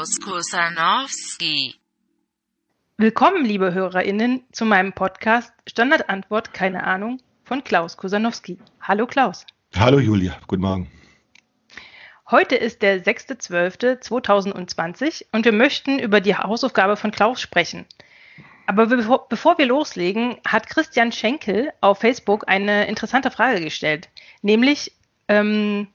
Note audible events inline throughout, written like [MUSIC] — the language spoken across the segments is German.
Klaus Kusanowski. Willkommen, liebe HörerInnen, zu meinem Podcast Standardantwort, keine Ahnung, von Klaus Kusanowski. Hallo Klaus. Hallo Julia, guten Morgen. Heute ist der 6.12.2020 und wir möchten über die Hausaufgabe von Klaus sprechen. Aber bevor, bevor wir loslegen, hat Christian Schenkel auf Facebook eine interessante Frage gestellt, nämlich ähm,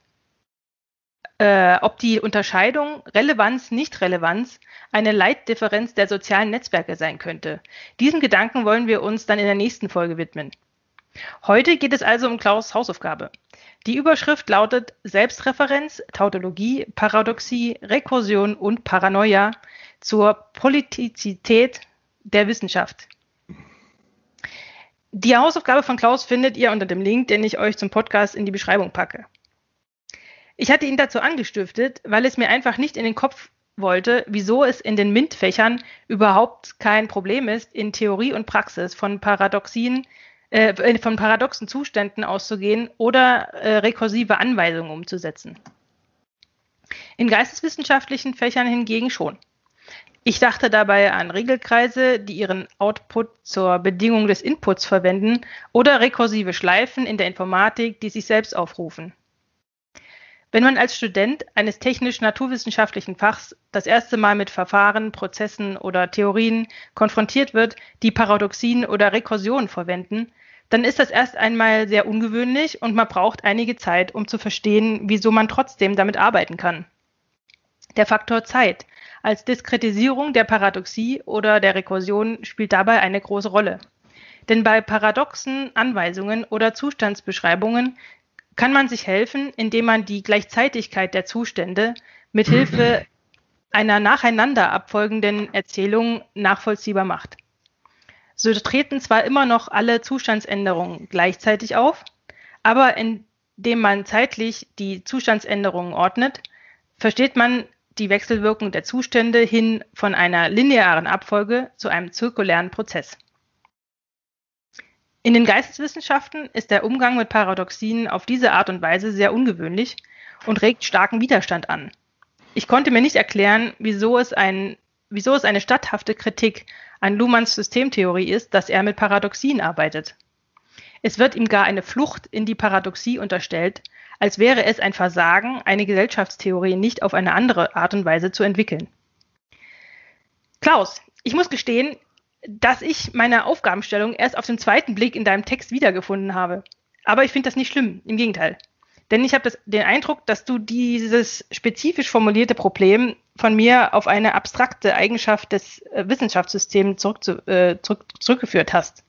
äh, ob die Unterscheidung Relevanz-Nicht-Relevanz eine Leitdifferenz der sozialen Netzwerke sein könnte. Diesem Gedanken wollen wir uns dann in der nächsten Folge widmen. Heute geht es also um Klaus Hausaufgabe. Die Überschrift lautet Selbstreferenz, Tautologie, Paradoxie, Rekursion und Paranoia zur Politizität der Wissenschaft. Die Hausaufgabe von Klaus findet ihr unter dem Link, den ich euch zum Podcast in die Beschreibung packe. Ich hatte ihn dazu angestiftet, weil es mir einfach nicht in den Kopf wollte, wieso es in den MINT-Fächern überhaupt kein Problem ist, in Theorie und Praxis von Paradoxien, äh, von paradoxen Zuständen auszugehen oder äh, rekursive Anweisungen umzusetzen. In geisteswissenschaftlichen Fächern hingegen schon. Ich dachte dabei an Regelkreise, die ihren Output zur Bedingung des Inputs verwenden oder rekursive Schleifen in der Informatik, die sich selbst aufrufen. Wenn man als Student eines technisch-naturwissenschaftlichen Fachs das erste Mal mit Verfahren, Prozessen oder Theorien konfrontiert wird, die Paradoxien oder Rekursionen verwenden, dann ist das erst einmal sehr ungewöhnlich und man braucht einige Zeit, um zu verstehen, wieso man trotzdem damit arbeiten kann. Der Faktor Zeit als Diskretisierung der Paradoxie oder der Rekursion spielt dabei eine große Rolle. Denn bei paradoxen Anweisungen oder Zustandsbeschreibungen kann man sich helfen, indem man die Gleichzeitigkeit der Zustände mit Hilfe [CLEARS THROAT] einer nacheinander abfolgenden Erzählung nachvollziehbar macht. So treten zwar immer noch alle Zustandsänderungen gleichzeitig auf, aber indem man zeitlich die Zustandsänderungen ordnet, versteht man die Wechselwirkung der Zustände hin von einer linearen Abfolge zu einem zirkulären Prozess. In den Geisteswissenschaften ist der Umgang mit Paradoxien auf diese Art und Weise sehr ungewöhnlich und regt starken Widerstand an. Ich konnte mir nicht erklären, wieso es, ein, wieso es eine statthafte Kritik an Luhmanns Systemtheorie ist, dass er mit Paradoxien arbeitet. Es wird ihm gar eine Flucht in die Paradoxie unterstellt, als wäre es ein Versagen, eine Gesellschaftstheorie nicht auf eine andere Art und Weise zu entwickeln. Klaus, ich muss gestehen, dass ich meine Aufgabenstellung erst auf den zweiten Blick in deinem Text wiedergefunden habe. Aber ich finde das nicht schlimm, im Gegenteil. Denn ich habe den Eindruck, dass du dieses spezifisch formulierte Problem von mir auf eine abstrakte Eigenschaft des äh, Wissenschaftssystems zurück, äh, zurück, zurückgeführt hast.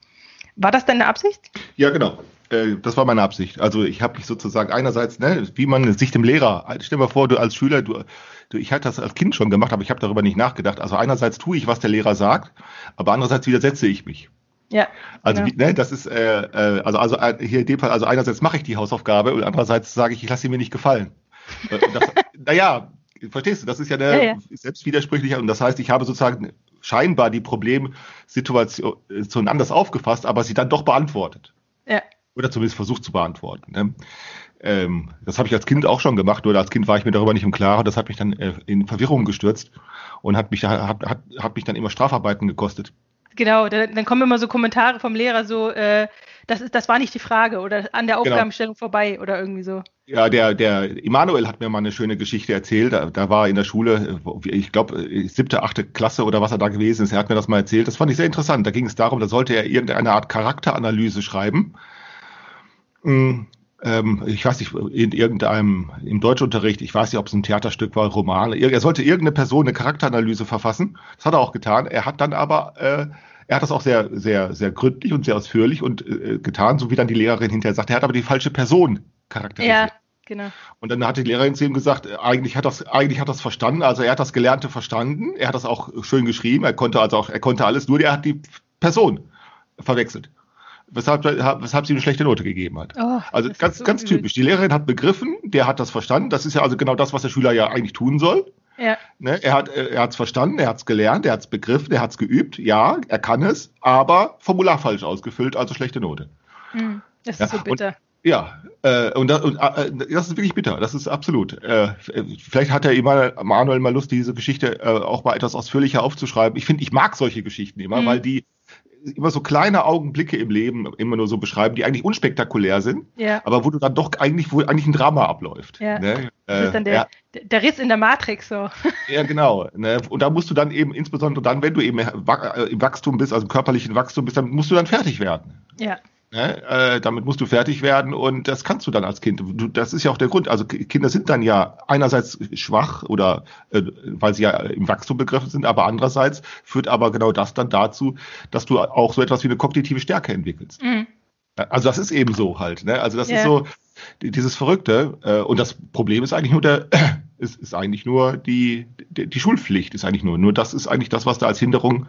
War das deine Absicht? Ja, genau. Äh, das war meine Absicht. Also ich habe mich sozusagen einerseits, ne, wie man sich dem Lehrer, stell dir mal vor, du als Schüler, du, du ich hatte das als Kind schon gemacht, aber ich habe darüber nicht nachgedacht. Also einerseits tue ich, was der Lehrer sagt, aber andererseits widersetze ich mich. Ja. Also genau. wie, ne, das ist äh, äh, also also äh, hier in dem Fall, also einerseits mache ich die Hausaufgabe und andererseits sage ich, ich lasse sie mir nicht gefallen. [LAUGHS] naja, verstehst du, das ist ja eine ja, ja. selbstwidersprüchlich und das heißt, ich habe sozusagen scheinbar die Problemsituation anders aufgefasst, aber sie dann doch beantwortet. Ja. Oder zumindest versucht zu beantworten. Ne? Ähm, das habe ich als Kind auch schon gemacht, nur als Kind war ich mir darüber nicht im Klaren. Das hat mich dann äh, in Verwirrung gestürzt und hat mich, hat, hat, hat mich dann immer Strafarbeiten gekostet. Genau, dann, dann kommen immer so Kommentare vom Lehrer so, äh, das, ist, das war nicht die Frage oder an der genau. Aufgabenstellung genau. vorbei oder irgendwie so. Ja, der, der Emanuel hat mir mal eine schöne Geschichte erzählt. Da, da war er in der Schule, ich glaube, siebte, achte Klasse oder was er da gewesen ist. Er hat mir das mal erzählt. Das fand ich sehr interessant. Da ging es darum, da sollte er irgendeine Art Charakteranalyse schreiben. Hm, ähm, ich weiß nicht, in irgendeinem, im Deutschunterricht, ich weiß nicht, ob es ein Theaterstück war, Roman, er sollte irgendeine Person eine Charakteranalyse verfassen. Das hat er auch getan. Er hat dann aber, äh, er hat das auch sehr, sehr, sehr gründlich und sehr ausführlich und äh, getan, so wie dann die Lehrerin hinterher sagt. Er hat aber die falsche Person charakterisiert. Ja. Genau. Und dann hat die Lehrerin zu ihm gesagt, eigentlich hat das, eigentlich hat das verstanden, also er hat das Gelernte verstanden, er hat das auch schön geschrieben, er konnte also auch, er konnte alles, nur er hat die Person verwechselt weshalb, weshalb sie eine schlechte Note gegeben hat. Oh, also ganz, so ganz typisch. Die Lehrerin hat begriffen, der hat das verstanden. Das ist ja also genau das, was der Schüler ja eigentlich tun soll. Ja. Ne, er hat er hat's verstanden, er hat es gelernt, er hat es begriffen, er hat es geübt. Ja, er kann es, aber Formular falsch ausgefüllt, also schlechte Note. Hm, das ist ja, so bitter. Ja, äh, und, das, und äh, das ist wirklich bitter, das ist absolut. Äh, vielleicht hat der Manuel mal Lust, diese Geschichte äh, auch mal etwas ausführlicher aufzuschreiben. Ich finde, ich mag solche Geschichten immer, mhm. weil die immer so kleine Augenblicke im Leben immer nur so beschreiben, die eigentlich unspektakulär sind, ja. aber wo du dann doch eigentlich, wo eigentlich ein Drama abläuft. Ja. Ne? Das ist dann der, ja. der Riss in der Matrix so. [LAUGHS] Ja, genau. Ne? Und da musst du dann eben, insbesondere dann, wenn du eben äh, im Wachstum bist, also im körperlichen Wachstum bist, dann musst du dann fertig werden. Ja. Ne? Äh, damit musst du fertig werden und das kannst du dann als Kind. Du, das ist ja auch der Grund. Also Kinder sind dann ja einerseits schwach oder äh, weil sie ja im Wachstum begriffen sind, aber andererseits führt aber genau das dann dazu, dass du auch so etwas wie eine kognitive Stärke entwickelst. Mhm. Also das ist eben so halt. Ne? Also das yeah. ist so dieses Verrückte. Äh, und das Problem ist eigentlich nur der, [CLEARS THROAT] ist, ist eigentlich nur die, die, die Schulpflicht ist eigentlich nur. Nur das ist eigentlich das, was da als Hinderung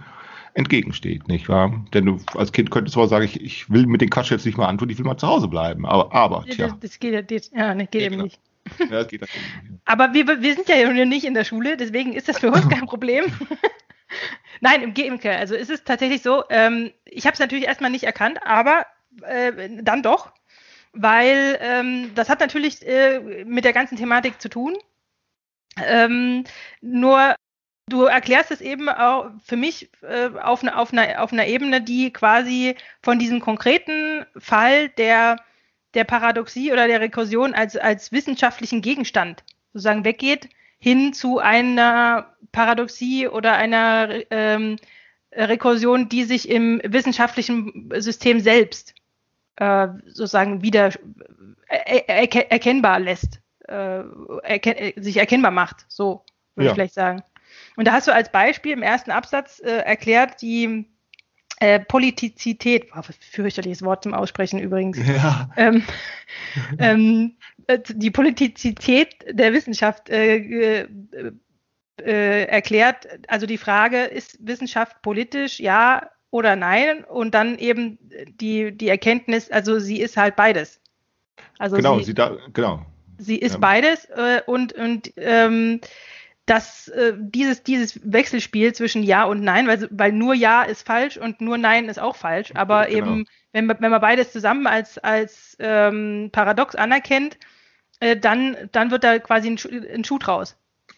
entgegensteht, nicht wahr? Denn du als Kind könntest du auch sagen, ich, ich will mit den Quatsch jetzt nicht mal antun, ich will mal zu Hause bleiben. Aber, aber tja. Das, das geht, das, ja, das geht ja, eben nicht. Ja, das geht natürlich nicht. [LAUGHS] Aber wir, wir sind ja nicht in der Schule, deswegen ist das für uns kein Problem. [LAUGHS] Nein, im Gegenteil. Also ist es tatsächlich so, ähm, ich habe es natürlich erstmal nicht erkannt, aber äh, dann doch, weil ähm, das hat natürlich äh, mit der ganzen Thematik zu tun. Ähm, nur du erklärst es eben auch für mich äh, auf, ne, auf, einer, auf einer Ebene, die quasi von diesem konkreten Fall der, der Paradoxie oder der Rekursion als, als wissenschaftlichen Gegenstand sozusagen weggeht, hin zu einer Paradoxie oder einer ähm, Rekursion, die sich im wissenschaftlichen System selbst äh, sozusagen wieder äh, er, erkennbar lässt, äh, erken sich erkennbar macht, so würde ja. ich vielleicht sagen. Und da hast du als Beispiel im ersten Absatz äh, erklärt, die äh, Politizität, oh, fürchterliches Wort zum Aussprechen übrigens. Ja. Ähm, [LAUGHS] ähm, äh, die Politizität der Wissenschaft äh, äh, äh, erklärt, also die Frage, ist Wissenschaft politisch, ja oder nein? Und dann eben die, die Erkenntnis, also sie ist halt beides. Also genau, sie, sie da, genau. Sie ist ja. beides und, und ähm, dass äh, dieses, dieses Wechselspiel zwischen Ja und Nein, weil, weil nur Ja ist falsch und nur Nein ist auch falsch. Aber genau. eben, wenn, wenn man beides zusammen als, als ähm, Paradox anerkennt, äh, dann, dann wird da quasi ein, Schuh, ein Schuh draus.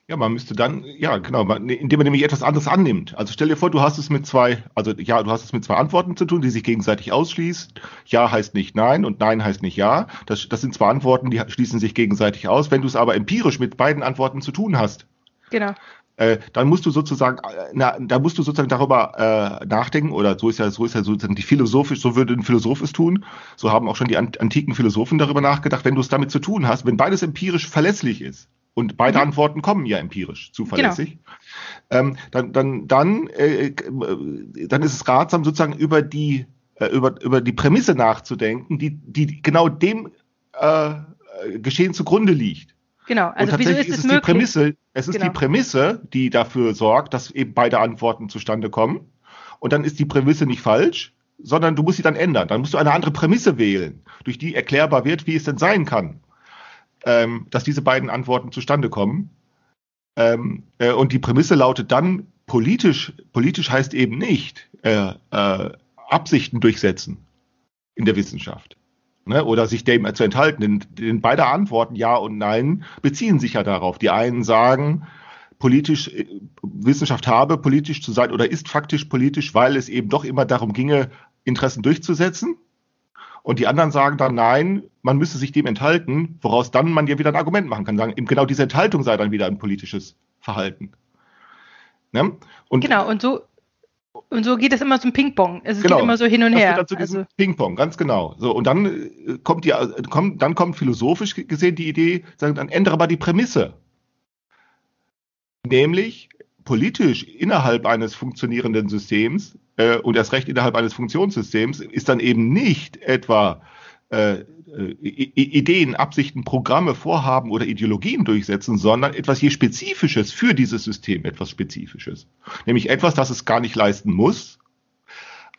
Ja, man müsste dann, ja, genau, man, indem man nämlich etwas anderes annimmt. Also stell dir vor, du hast es mit zwei, also ja, du hast es mit zwei Antworten zu tun, die sich gegenseitig ausschließen. Ja heißt nicht Nein und Nein heißt nicht Ja. Das, das sind zwei Antworten, die schließen sich gegenseitig aus. Wenn du es aber empirisch mit beiden Antworten zu tun hast, Genau. Äh, dann musst du sozusagen, äh, na, da musst du sozusagen darüber äh, nachdenken, oder so ist ja, so ist ja sozusagen die philosophisch, so würde ein Philosoph es tun. So haben auch schon die antiken Philosophen darüber nachgedacht, wenn du es damit zu tun hast, wenn beides empirisch verlässlich ist. Und beide mhm. Antworten kommen ja empirisch zuverlässig. Genau. Ähm, dann, dann, dann, äh, dann ist es ratsam, sozusagen über die, äh, über, über die Prämisse nachzudenken, die, die genau dem äh, Geschehen zugrunde liegt. Genau, also und tatsächlich ist, ist es möglich? die Prämisse, es ist genau. die Prämisse, die dafür sorgt, dass eben beide Antworten zustande kommen. Und dann ist die Prämisse nicht falsch, sondern du musst sie dann ändern. Dann musst du eine andere Prämisse wählen, durch die erklärbar wird, wie es denn sein kann, ähm, dass diese beiden Antworten zustande kommen. Ähm, äh, und die Prämisse lautet dann, politisch, politisch heißt eben nicht äh, äh, Absichten durchsetzen in der Wissenschaft ne, oder sich dem zu enthalten. Denn, denn beide Antworten Ja und Nein beziehen sich ja darauf. Die einen sagen, politisch äh, Wissenschaft habe, politisch zu sein oder ist faktisch politisch, weil es eben doch immer darum ginge, Interessen durchzusetzen. Und die anderen sagen dann, nein, man müsse sich dem enthalten, woraus dann man ja wieder ein Argument machen kann, sagen, genau diese Enthaltung sei dann wieder ein politisches Verhalten. Ne? Und genau, und so, und so geht es immer zum Ping-Pong. Es genau. geht immer so hin und her. Das also Ping-Pong, ganz genau. So, und dann äh, kommt die, äh, kommt, dann kommt philosophisch gesehen die Idee, sagen, dann ändere mal die Prämisse. Nämlich politisch innerhalb eines funktionierenden Systems äh, und erst recht innerhalb eines Funktionssystems ist dann eben nicht etwa äh, äh Ideen, Absichten, Programme, Vorhaben oder Ideologien durchsetzen, sondern etwas je Spezifisches für dieses System, etwas Spezifisches. Nämlich etwas, das es gar nicht leisten muss,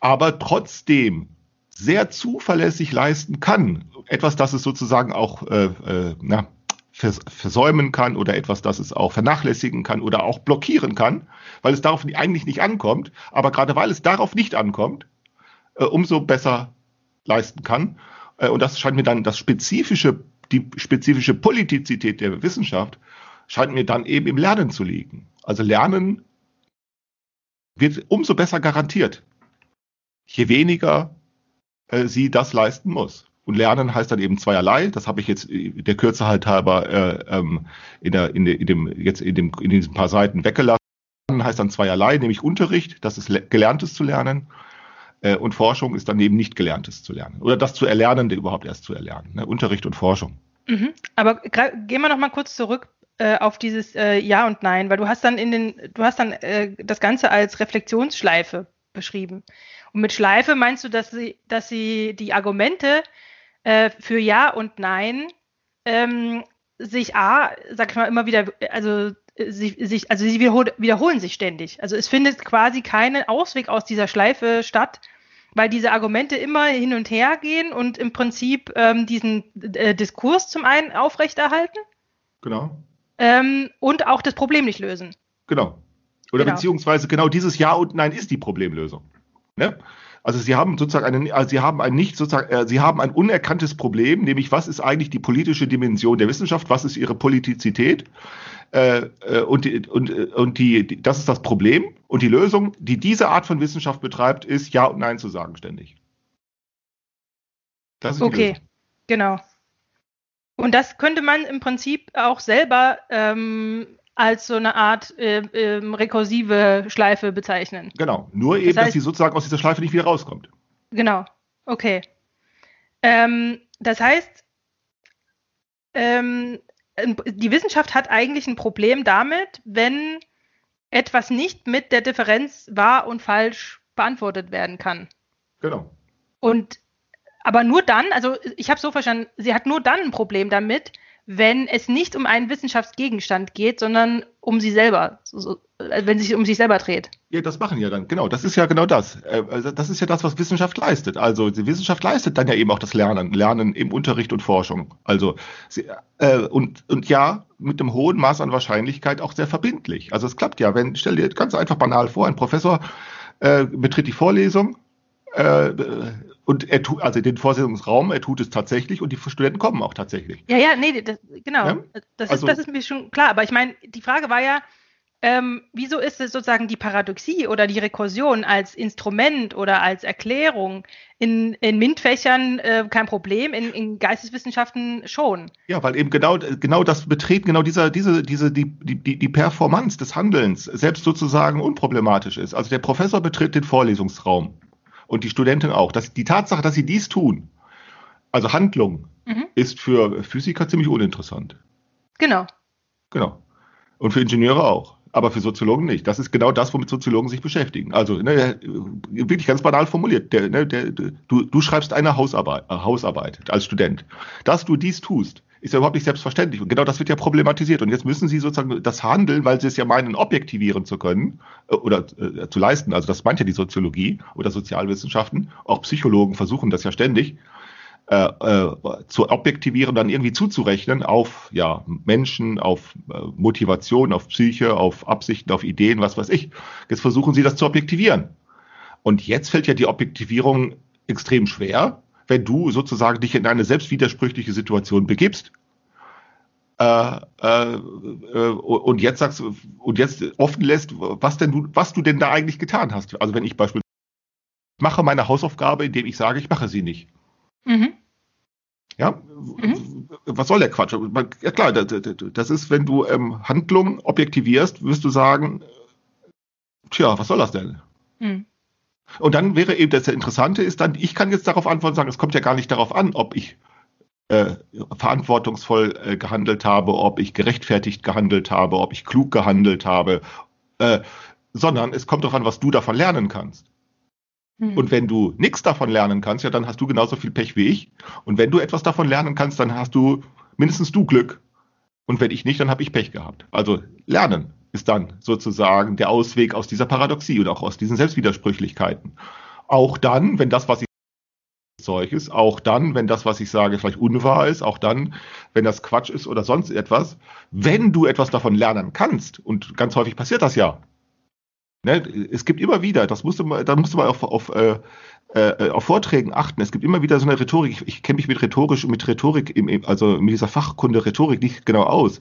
aber trotzdem sehr zuverlässig leisten kann. Etwas, das es sozusagen auch äh, äh, na, vers versäumen kann oder etwas, das es auch vernachlässigen kann oder auch blockieren kann, weil es darauf eigentlich nicht ankommt. Aber gerade weil es darauf nicht ankommt, äh, umso besser leisten kann. Äh, und das scheint mir dann das spezifische, die spezifische Politizität der Wissenschaft, scheint mir dann eben im Lernen zu liegen. Also Lernen wird umso besser garantiert, je weniger äh, sie das leisten muss. Und Lernen heißt dann eben zweierlei. Das habe ich jetzt äh, der Kürze halt halber äh, ähm, in, der, in, der, in dem jetzt in dem in diesen paar Seiten weggelassen. Heißt dann zweierlei, nämlich Unterricht, das ist gelerntes zu lernen, äh, und Forschung ist dann eben nicht gelerntes zu lernen oder das zu erlernen, der überhaupt erst zu erlernen. Ne? Unterricht und Forschung. Mhm. Aber gehen wir noch mal kurz zurück äh, auf dieses äh, Ja und Nein, weil du hast dann in den, du hast dann äh, das Ganze als Reflexionsschleife beschrieben. Und mit Schleife meinst du, dass sie, dass sie die Argumente äh, für Ja und Nein ähm, sich A, sag ich mal, immer wieder, also sich, sich, also sie wiederholen sich ständig. Also es findet quasi keinen Ausweg aus dieser Schleife statt, weil diese Argumente immer hin und her gehen und im Prinzip ähm, diesen äh, Diskurs zum einen aufrechterhalten. Genau. Ähm, und auch das Problem nicht lösen. Genau. Oder genau. beziehungsweise genau dieses Ja und Nein ist die Problemlösung. Ne? Also sie haben sozusagen einen, also sie haben ein nicht sozusagen, äh, sie haben ein unerkanntes Problem, nämlich was ist eigentlich die politische Dimension der Wissenschaft, was ist ihre Politizität? Äh, äh, und, und, und die, die, das ist das Problem. Und die Lösung, die diese Art von Wissenschaft betreibt, ist Ja und Nein zu sagen ständig. Das ist okay, genau. Und das könnte man im Prinzip auch selber ähm, als so eine Art äh, äh, rekursive Schleife bezeichnen. Genau, nur eben, das heißt, dass sie sozusagen aus dieser Schleife nicht wieder rauskommt. Genau, okay. Ähm, das heißt, ähm, die Wissenschaft hat eigentlich ein Problem damit, wenn etwas nicht mit der Differenz wahr und falsch beantwortet werden kann. Genau. Und aber nur dann, also ich habe so verstanden, sie hat nur dann ein Problem damit, wenn es nicht um einen Wissenschaftsgegenstand geht, sondern um sie selber, so, äh, wenn es sich um sich selber dreht. Ja, das machen ja dann, genau. Das ist ja genau das. Äh, also das ist ja das, was Wissenschaft leistet. Also die Wissenschaft leistet dann ja eben auch das Lernen, Lernen im Unterricht und Forschung. Also sie, äh, und, und ja, mit einem hohen Maß an Wahrscheinlichkeit auch sehr verbindlich. Also es klappt ja, wenn, stell dir ganz einfach banal vor, ein Professor äh, betritt die Vorlesung, äh, und er tut, also den Vorlesungsraum, er tut es tatsächlich und die Studenten kommen auch tatsächlich. Ja, ja, nee, das, genau. Ja? Das, also, ist, das ist mir schon klar. Aber ich meine, die Frage war ja, ähm, wieso ist es sozusagen die Paradoxie oder die Rekursion als Instrument oder als Erklärung in, in MINT-Fächern äh, kein Problem, in, in, Geisteswissenschaften schon? Ja, weil eben genau, genau das Betreten, genau dieser, diese, diese, die, die, die Performance des Handelns selbst sozusagen unproblematisch ist. Also der Professor betritt den Vorlesungsraum und die Studentin auch. Das, die Tatsache, dass sie dies tun, also Handlung, mhm. ist für Physiker ziemlich uninteressant. Genau. Genau. Und für Ingenieure auch. Aber für Soziologen nicht. Das ist genau das, womit Soziologen sich beschäftigen. Also ne, wirklich ganz banal formuliert. Der, ne, der, du, du schreibst eine Hausarbeit, äh, Hausarbeit als Student. Dass du dies tust, ist ja überhaupt nicht selbstverständlich. Und genau das wird ja problematisiert. Und jetzt müssen sie sozusagen das Handeln, weil sie es ja meinen, objektivieren zu können äh, oder äh, zu leisten. Also das meint ja die Soziologie oder Sozialwissenschaften. Auch Psychologen versuchen das ja ständig äh, äh, zu objektivieren, dann irgendwie zuzurechnen auf ja, Menschen, auf äh, Motivation, auf Psyche, auf Absichten, auf Ideen, was weiß ich. Jetzt versuchen sie das zu objektivieren. Und jetzt fällt ja die Objektivierung extrem schwer, wenn du sozusagen dich in eine selbstwidersprüchliche Situation begibst. Äh, äh, äh, und jetzt sagst und jetzt offen lässt, was denn du, was du denn da eigentlich getan hast. Also wenn ich beispielsweise mache meine Hausaufgabe, indem ich sage, ich mache sie nicht. Mhm. Ja, mhm. was soll der Quatsch? Ja klar, das ist, wenn du ähm, Handlungen objektivierst, wirst du sagen, tja, was soll das denn? Mhm. Und dann wäre eben das Interessante ist dann, ich kann jetzt darauf antworten sagen, es kommt ja gar nicht darauf an, ob ich äh, verantwortungsvoll äh, gehandelt habe, ob ich gerechtfertigt gehandelt habe, ob ich klug gehandelt habe, äh, sondern es kommt darauf an, was du davon lernen kannst. Mhm. Und wenn du nichts davon lernen kannst, ja, dann hast du genauso viel Pech wie ich. Und wenn du etwas davon lernen kannst, dann hast du mindestens du Glück. Und wenn ich nicht, dann habe ich Pech gehabt. Also lernen ist dann sozusagen der Ausweg aus dieser Paradoxie und auch aus diesen Selbstwidersprüchlichkeiten. Auch dann, wenn das, was ich Zeug ist, auch dann, wenn das, was ich sage, vielleicht unwahr ist, auch dann, wenn das Quatsch ist oder sonst etwas, wenn du etwas davon lernen kannst, und ganz häufig passiert das ja. Ne, es gibt immer wieder, das musste man, da musste man auf, auf, äh, äh, auf Vorträgen achten, es gibt immer wieder so eine Rhetorik, ich, ich kenne mich mit rhetorisch und mit Rhetorik, im, also mit dieser Fachkunde Rhetorik nicht genau aus,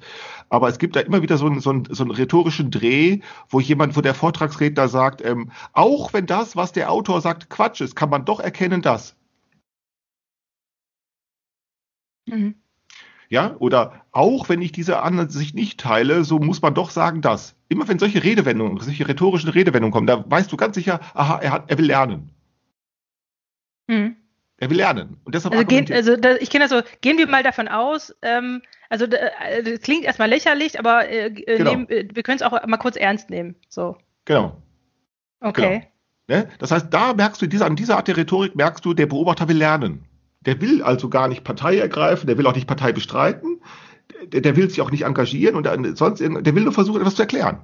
aber es gibt da immer wieder so einen, so einen, so einen rhetorischen Dreh, wo jemand, wo der Vortragsredner sagt, ähm, auch wenn das, was der Autor sagt, Quatsch ist, kann man doch erkennen, dass. Mhm. Ja, oder auch wenn ich diese Ansicht nicht teile, so muss man doch sagen, dass. Immer wenn solche Redewendungen, solche rhetorischen Redewendungen kommen, da weißt du ganz sicher, aha, er, hat, er will lernen. Mhm. Er will lernen. Und deshalb also, gehen, also da, ich kenne das so, gehen wir mal davon aus, ähm, also äh, das klingt erstmal lächerlich, aber äh, äh genau. nehmen, äh, wir können es auch mal kurz ernst nehmen. So. Genau. Okay. Genau. Ne? Das heißt, da merkst du, diese, an dieser Art der Rhetorik merkst du, der Beobachter will lernen. Der will also gar nicht Partei ergreifen, der will auch nicht Partei bestreiten, der, der will sich auch nicht engagieren und sonst, der will nur versuchen, etwas zu erklären.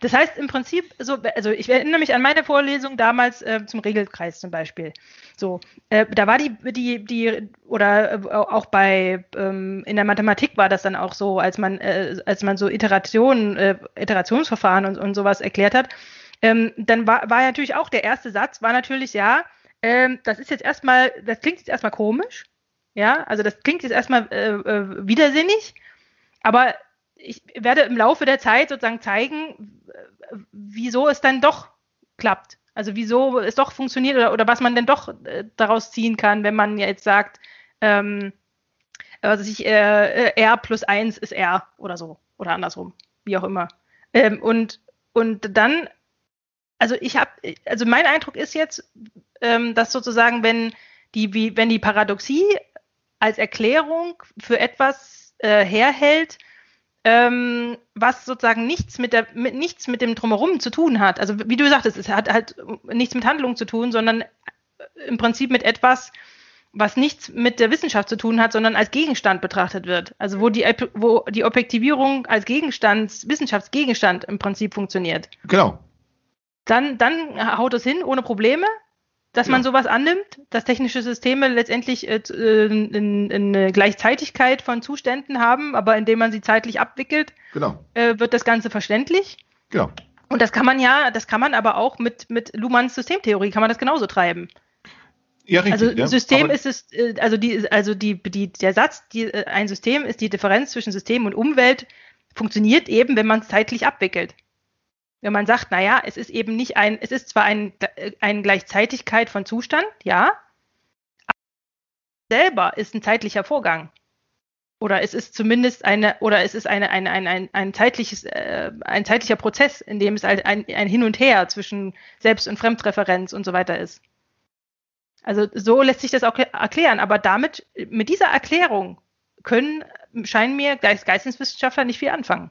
Das heißt im Prinzip, so, also ich erinnere mich an meine Vorlesung damals äh, zum Regelkreis zum Beispiel. So, äh, da war die, die, die, oder äh, auch bei, ähm, in der Mathematik war das dann auch so, als man, äh, als man so Iterationen, äh, Iterationsverfahren und, und sowas erklärt hat, ähm, dann war, war natürlich auch der erste Satz, war natürlich, ja, ähm, das ist jetzt erstmal, das klingt jetzt erstmal komisch, ja, also das klingt jetzt erstmal äh, widersinnig, aber ich werde im Laufe der Zeit sozusagen zeigen, wieso es dann doch klappt. Also wieso es doch funktioniert oder, oder was man denn doch äh, daraus ziehen kann, wenn man jetzt sagt, ähm, also ich, äh, R plus 1 ist R oder so. Oder andersrum, wie auch immer. Ähm, und, und dann, also ich habe, also mein Eindruck ist jetzt, ähm, dass sozusagen, wenn die, wie, wenn die Paradoxie als Erklärung für etwas äh, herhält, ähm, was sozusagen nichts mit, der, mit, nichts mit dem Drumherum zu tun hat. Also wie du sagtest, es hat halt nichts mit Handlung zu tun, sondern im Prinzip mit etwas, was nichts mit der Wissenschaft zu tun hat, sondern als Gegenstand betrachtet wird. Also wo die, wo die Objektivierung als Gegenstand, Wissenschaftsgegenstand im Prinzip funktioniert. Genau. Dann, dann haut es hin ohne Probleme dass ja. man sowas annimmt, dass technische Systeme letztendlich äh, äh in, in eine Gleichzeitigkeit von Zuständen haben, aber indem man sie zeitlich abwickelt, genau. äh, wird das Ganze verständlich. Genau. Und das kann man ja, das kann man aber auch mit, mit Luhmanns Systemtheorie, kann man das genauso treiben. Ja, richtig, also ja. System aber ist es, also die, also die, die, der Satz, die, ein System ist die Differenz zwischen System und Umwelt, funktioniert eben, wenn man es zeitlich abwickelt wenn man sagt, naja, es ist eben nicht ein, es ist zwar ein, eine Gleichzeitigkeit von Zustand, ja, aber selber ist ein zeitlicher Vorgang. Oder es ist zumindest eine, oder es ist eine, eine, ein, ein, ein zeitliches, äh, ein zeitlicher Prozess, in dem es ein, ein Hin und Her zwischen Selbst- und Fremdreferenz und so weiter ist. Also so lässt sich das auch erklären, aber damit, mit dieser Erklärung können, scheinen mir Geisteswissenschaftler nicht viel anfangen.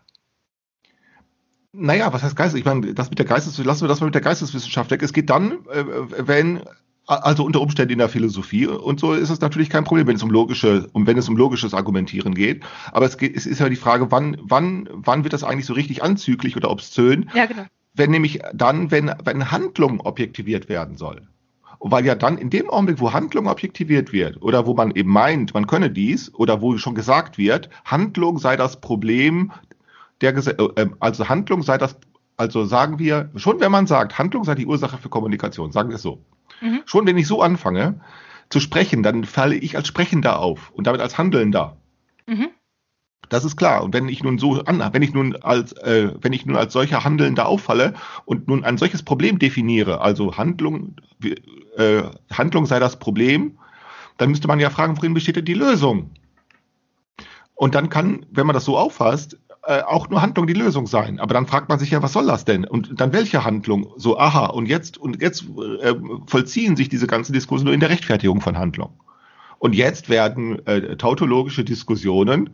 Naja, was heißt Geist? Ich meine, das mit der Geistes, lassen wir das mal mit der Geisteswissenschaft weg. Es geht dann, äh, wenn, also unter Umständen in der Philosophie, und so ist es natürlich kein Problem, wenn es um logische, um wenn es um logisches Argumentieren geht. Aber es geht, es ist ja die Frage, wann, wann, wann wird das eigentlich so richtig anzüglich oder obszön? Ja, genau. Wenn nämlich dann, wenn, wenn Handlung objektiviert werden soll. Weil ja dann in dem Augenblick, wo Handlung objektiviert wird oder wo man eben meint, man könne dies oder wo schon gesagt wird, Handlung sei das Problem der äh, ähm, also Handlung sei das, also sagen wir, schon wenn man sagt, Handlung sei die Ursache für Kommunikation, sagen wir es so. Mhm. Schon wenn ich so anfange zu sprechen, dann falle ich als Sprechender auf und damit als Handelnder. Mhm. Das ist klar. Und wenn ich nun so an, wenn ich nun als, äh, wenn ich nun als solcher Handelnder auffalle und nun ein solches Problem definiere, also Handlung, äh, Handlung sei das Problem, dann müsste man ja fragen, worin besteht denn die Lösung? Und dann kann, wenn man das so auffasst, äh, auch nur Handlung die Lösung sein. Aber dann fragt man sich ja, was soll das denn? Und dann welche Handlung? So, aha, und jetzt, und jetzt äh, vollziehen sich diese ganzen Diskurse nur in der Rechtfertigung von Handlung. Und jetzt werden äh, tautologische Diskussionen,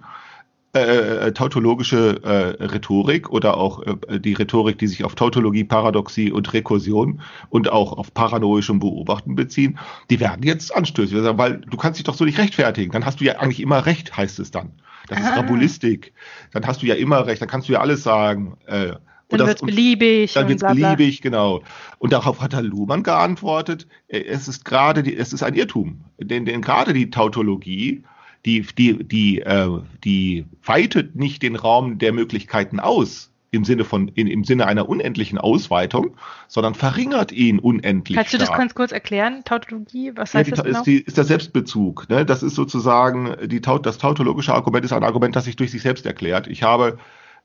äh, äh tautologische äh, Rhetorik oder auch äh, die Rhetorik, die sich auf Tautologie, Paradoxie und Rekursion und auch auf paranoischem Beobachten beziehen, die werden jetzt anstößig, weil du kannst dich doch so nicht rechtfertigen. Dann hast du ja eigentlich immer recht, heißt es dann. Das ist Rabulistik. Dann hast du ja immer recht, dann kannst du ja alles sagen. Äh, dann wird es beliebig. Dann wird beliebig, genau. Und darauf hat Herr Luhmann geantwortet, äh, es ist gerade, es ist ein Irrtum. Denn, denn gerade die Tautologie, die, die, die, äh, die weitet nicht den Raum der Möglichkeiten aus, im Sinne von in, im Sinne einer unendlichen Ausweitung, sondern verringert ihn unendlich. Kannst du das ganz kurz erklären? Tautologie, was Ja, heißt die, das genau? ist, die, ist der Selbstbezug. Ne? Das ist sozusagen die, das tautologische Argument ist ein Argument, das sich durch sich selbst erklärt. Ich habe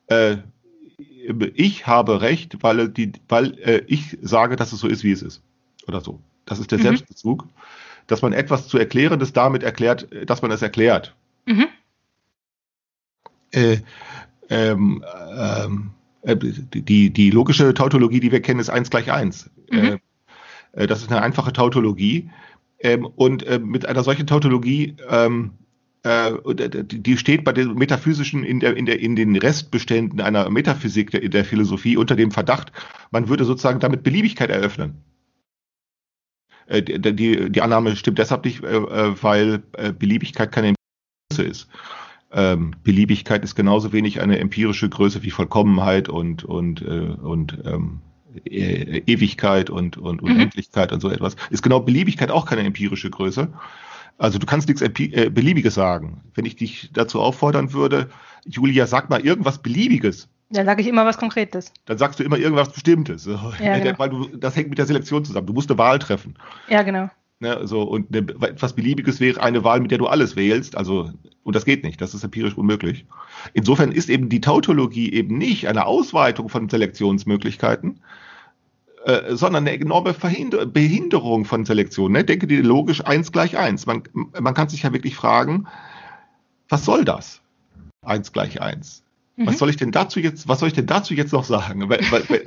äh, ich habe recht, weil, die, weil äh, ich sage, dass es so ist, wie es ist. Oder so. Das ist der Mhm. Selbstbezug. Dass man etwas zu Erklärendes damit erklärt, dass man es erklärt. Mhm. Äh, ähm, ähm, äh, die, die logische Tautologie, die wir kennen, ist 1 gleich 1. Mhm. Äh, äh, das ist eine einfache Tautologie. Ähm, und äh, mit einer solchen Tautologie, ähm, äh, äh, die steht bei den metaphysischen in, der, in, der, in den Restbeständen einer Metaphysik der, der Philosophie unter dem Verdacht, man würde sozusagen damit Beliebigkeit eröffnen. Äh, die, die, die Annahme stimmt deshalb nicht, äh, äh, weil äh, Beliebigkeit keine Größe ist. Ähm, Beliebigkeit ist genauso wenig eine empirische Größe wie Vollkommenheit und, und, äh, und ähm, E- Ewigkeit und, und Mhm. Unendlichkeit und so etwas. Ist genau Beliebigkeit auch keine empirische Größe. Also du kannst nichts äh, Beliebiges sagen. Wenn ich dich dazu auffordern würde, Julia, sag mal irgendwas Beliebiges, Dann sage ich immer was Konkretes. dann sagst du immer irgendwas Bestimmtes. Ja, [LAUGHS] genau. Weil du, das hängt mit der Selektion zusammen. Du musst eine Wahl treffen. Ja, genau. Ne, so, und etwas Beliebiges wäre eine Wahl, mit der du alles wählst. Also, und das geht nicht. Das ist empirisch unmöglich. Insofern ist eben die Tautologie eben nicht eine Ausweitung von Selektionsmöglichkeiten, äh, sondern eine enorme Verhinder Behinderung von Selektion. Ne? Denke dir logisch eins gleich eins. Man, man kann sich ja wirklich fragen, was soll das? Eins gleich eins. Mhm. Was soll ich denn dazu jetzt, was soll ich denn dazu jetzt noch sagen? Weil, weil, [LAUGHS]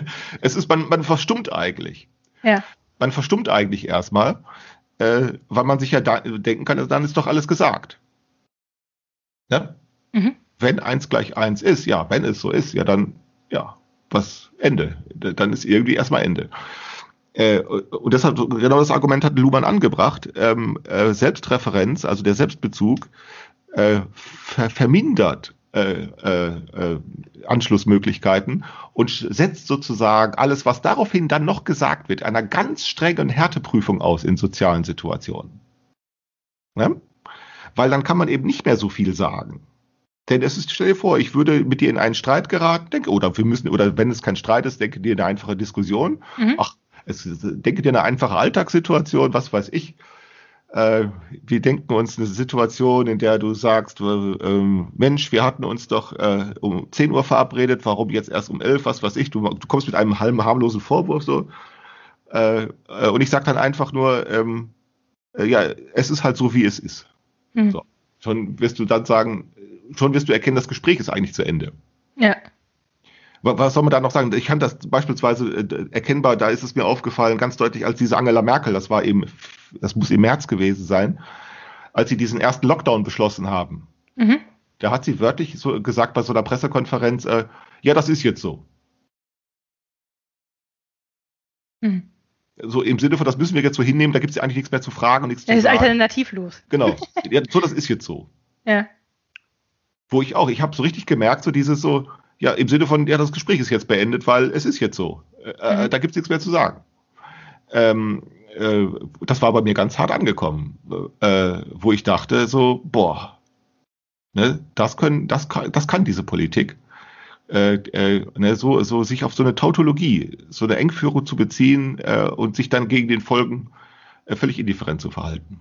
[LAUGHS] es ist, man, man verstummt eigentlich Ja. Man verstummt eigentlich erstmal, äh, weil man sich ja da, denken kann, dann ist doch alles gesagt. Ja? Mhm. Wenn eins gleich eins ist, ja, wenn es so ist, ja, dann, ja, was, Ende. Dann ist irgendwie erstmal Ende. Äh, und deshalb, genau das Argument hat Luhmann angebracht, ähm, äh, Selbstreferenz, also der Selbstbezug, äh, ver vermindert äh, äh, äh, Anschlussmöglichkeiten und setzt sozusagen alles, was daraufhin dann noch gesagt wird, einer ganz strengen Härteprüfung aus in sozialen Situationen. Ne? Weil dann kann man eben nicht mehr so viel sagen. Denn es ist, stell dir vor, ich würde mit dir in einen Streit geraten, denke, oder wir müssen, oder wenn es kein Streit ist, denke dir eine einfache Diskussion. Mhm. Ach, es, denke dir eine einfache Alltagssituation, was weiß ich. Äh, wir denken uns eine Situation, in der du sagst, äh, ähm, Mensch, wir hatten uns doch äh, um 10 Uhr verabredet, warum jetzt erst um 11, was weiß ich, du, du kommst mit einem halben harmlosen Vorwurf so. Und ich sage dann einfach nur, ähm, äh, ja, es ist halt so, wie es ist. Mhm. So. Schon wirst du dann sagen, schon wirst du erkennen, das Gespräch ist eigentlich zu Ende. Ja. Wa- Was soll man da noch sagen? Ich kann das beispielsweise äh, erkennbar, da ist es mir aufgefallen, ganz deutlich, als diese Angela Merkel, das war eben, das muss im März gewesen sein, als sie diesen ersten Lockdown beschlossen haben. Mhm. Da hat sie wörtlich so gesagt bei so einer Pressekonferenz, äh, ja, das ist jetzt so. Mhm. So im Sinne von, das müssen wir jetzt so hinnehmen, da gibt es ja eigentlich nichts mehr zu fragen und nichts Das zu ist sagen. alternativlos. Genau. [LAUGHS] Ja, so, das ist jetzt so. Ja. Wo ich auch, ich habe so richtig gemerkt, so dieses so, ja, im Sinne von, ja, das Gespräch ist jetzt beendet, weil es ist jetzt so. Äh, Mhm. Da gibt es nichts mehr zu sagen. Ähm, äh, das war bei mir ganz hart angekommen, äh, wo ich dachte, so, boah, ne, das können, das kann, das kann diese Politik. Äh, äh, ne, so, so sich auf so eine Tautologie, so eine Engführung zu beziehen äh, und sich dann gegen den Folgen äh, völlig indifferent zu verhalten.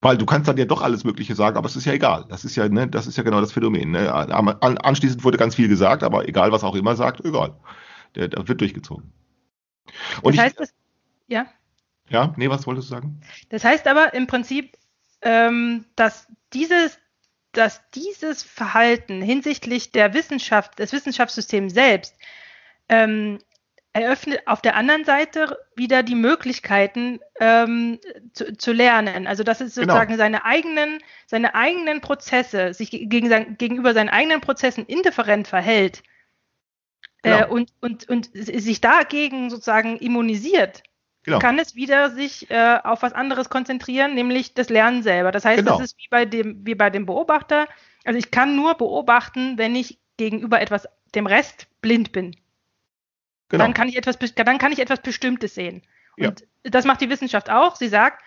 Weil du kannst dann ja doch alles Mögliche sagen, aber es ist ja egal. Das ist ja, ne, das ist ja genau das Phänomen. Ne? An, an, anschließend wurde ganz viel gesagt, aber egal, was auch immer sagt, egal. Der, der wird durchgezogen. Und Das heißt, ich, das, ja. ja, nee, was wolltest du sagen? Das heißt aber im Prinzip, ähm, dass dieses, dass dieses Verhalten hinsichtlich der Wissenschaft, des Wissenschaftssystems selbst, ähm, eröffnet auf der anderen Seite wieder die Möglichkeiten ähm, zu, zu lernen. Also dass es Genau. sozusagen seine eigenen, seine eigenen Prozesse, sich ge- gegen sein, gegenüber seinen eigenen Prozessen indifferent verhält äh, Genau. und, und, und sich dagegen sozusagen immunisiert, Genau. kann es wieder sich äh, auf was anderes konzentrieren, nämlich das Lernen selber. Das heißt, Genau. das ist wie bei dem, wie bei dem Beobachter. Also ich kann nur beobachten, wenn ich gegenüber etwas dem Rest blind bin. Genau. Dann kann ich etwas, dann kann ich etwas Bestimmtes sehen. Ja. Und das macht die Wissenschaft auch. Sie sagt,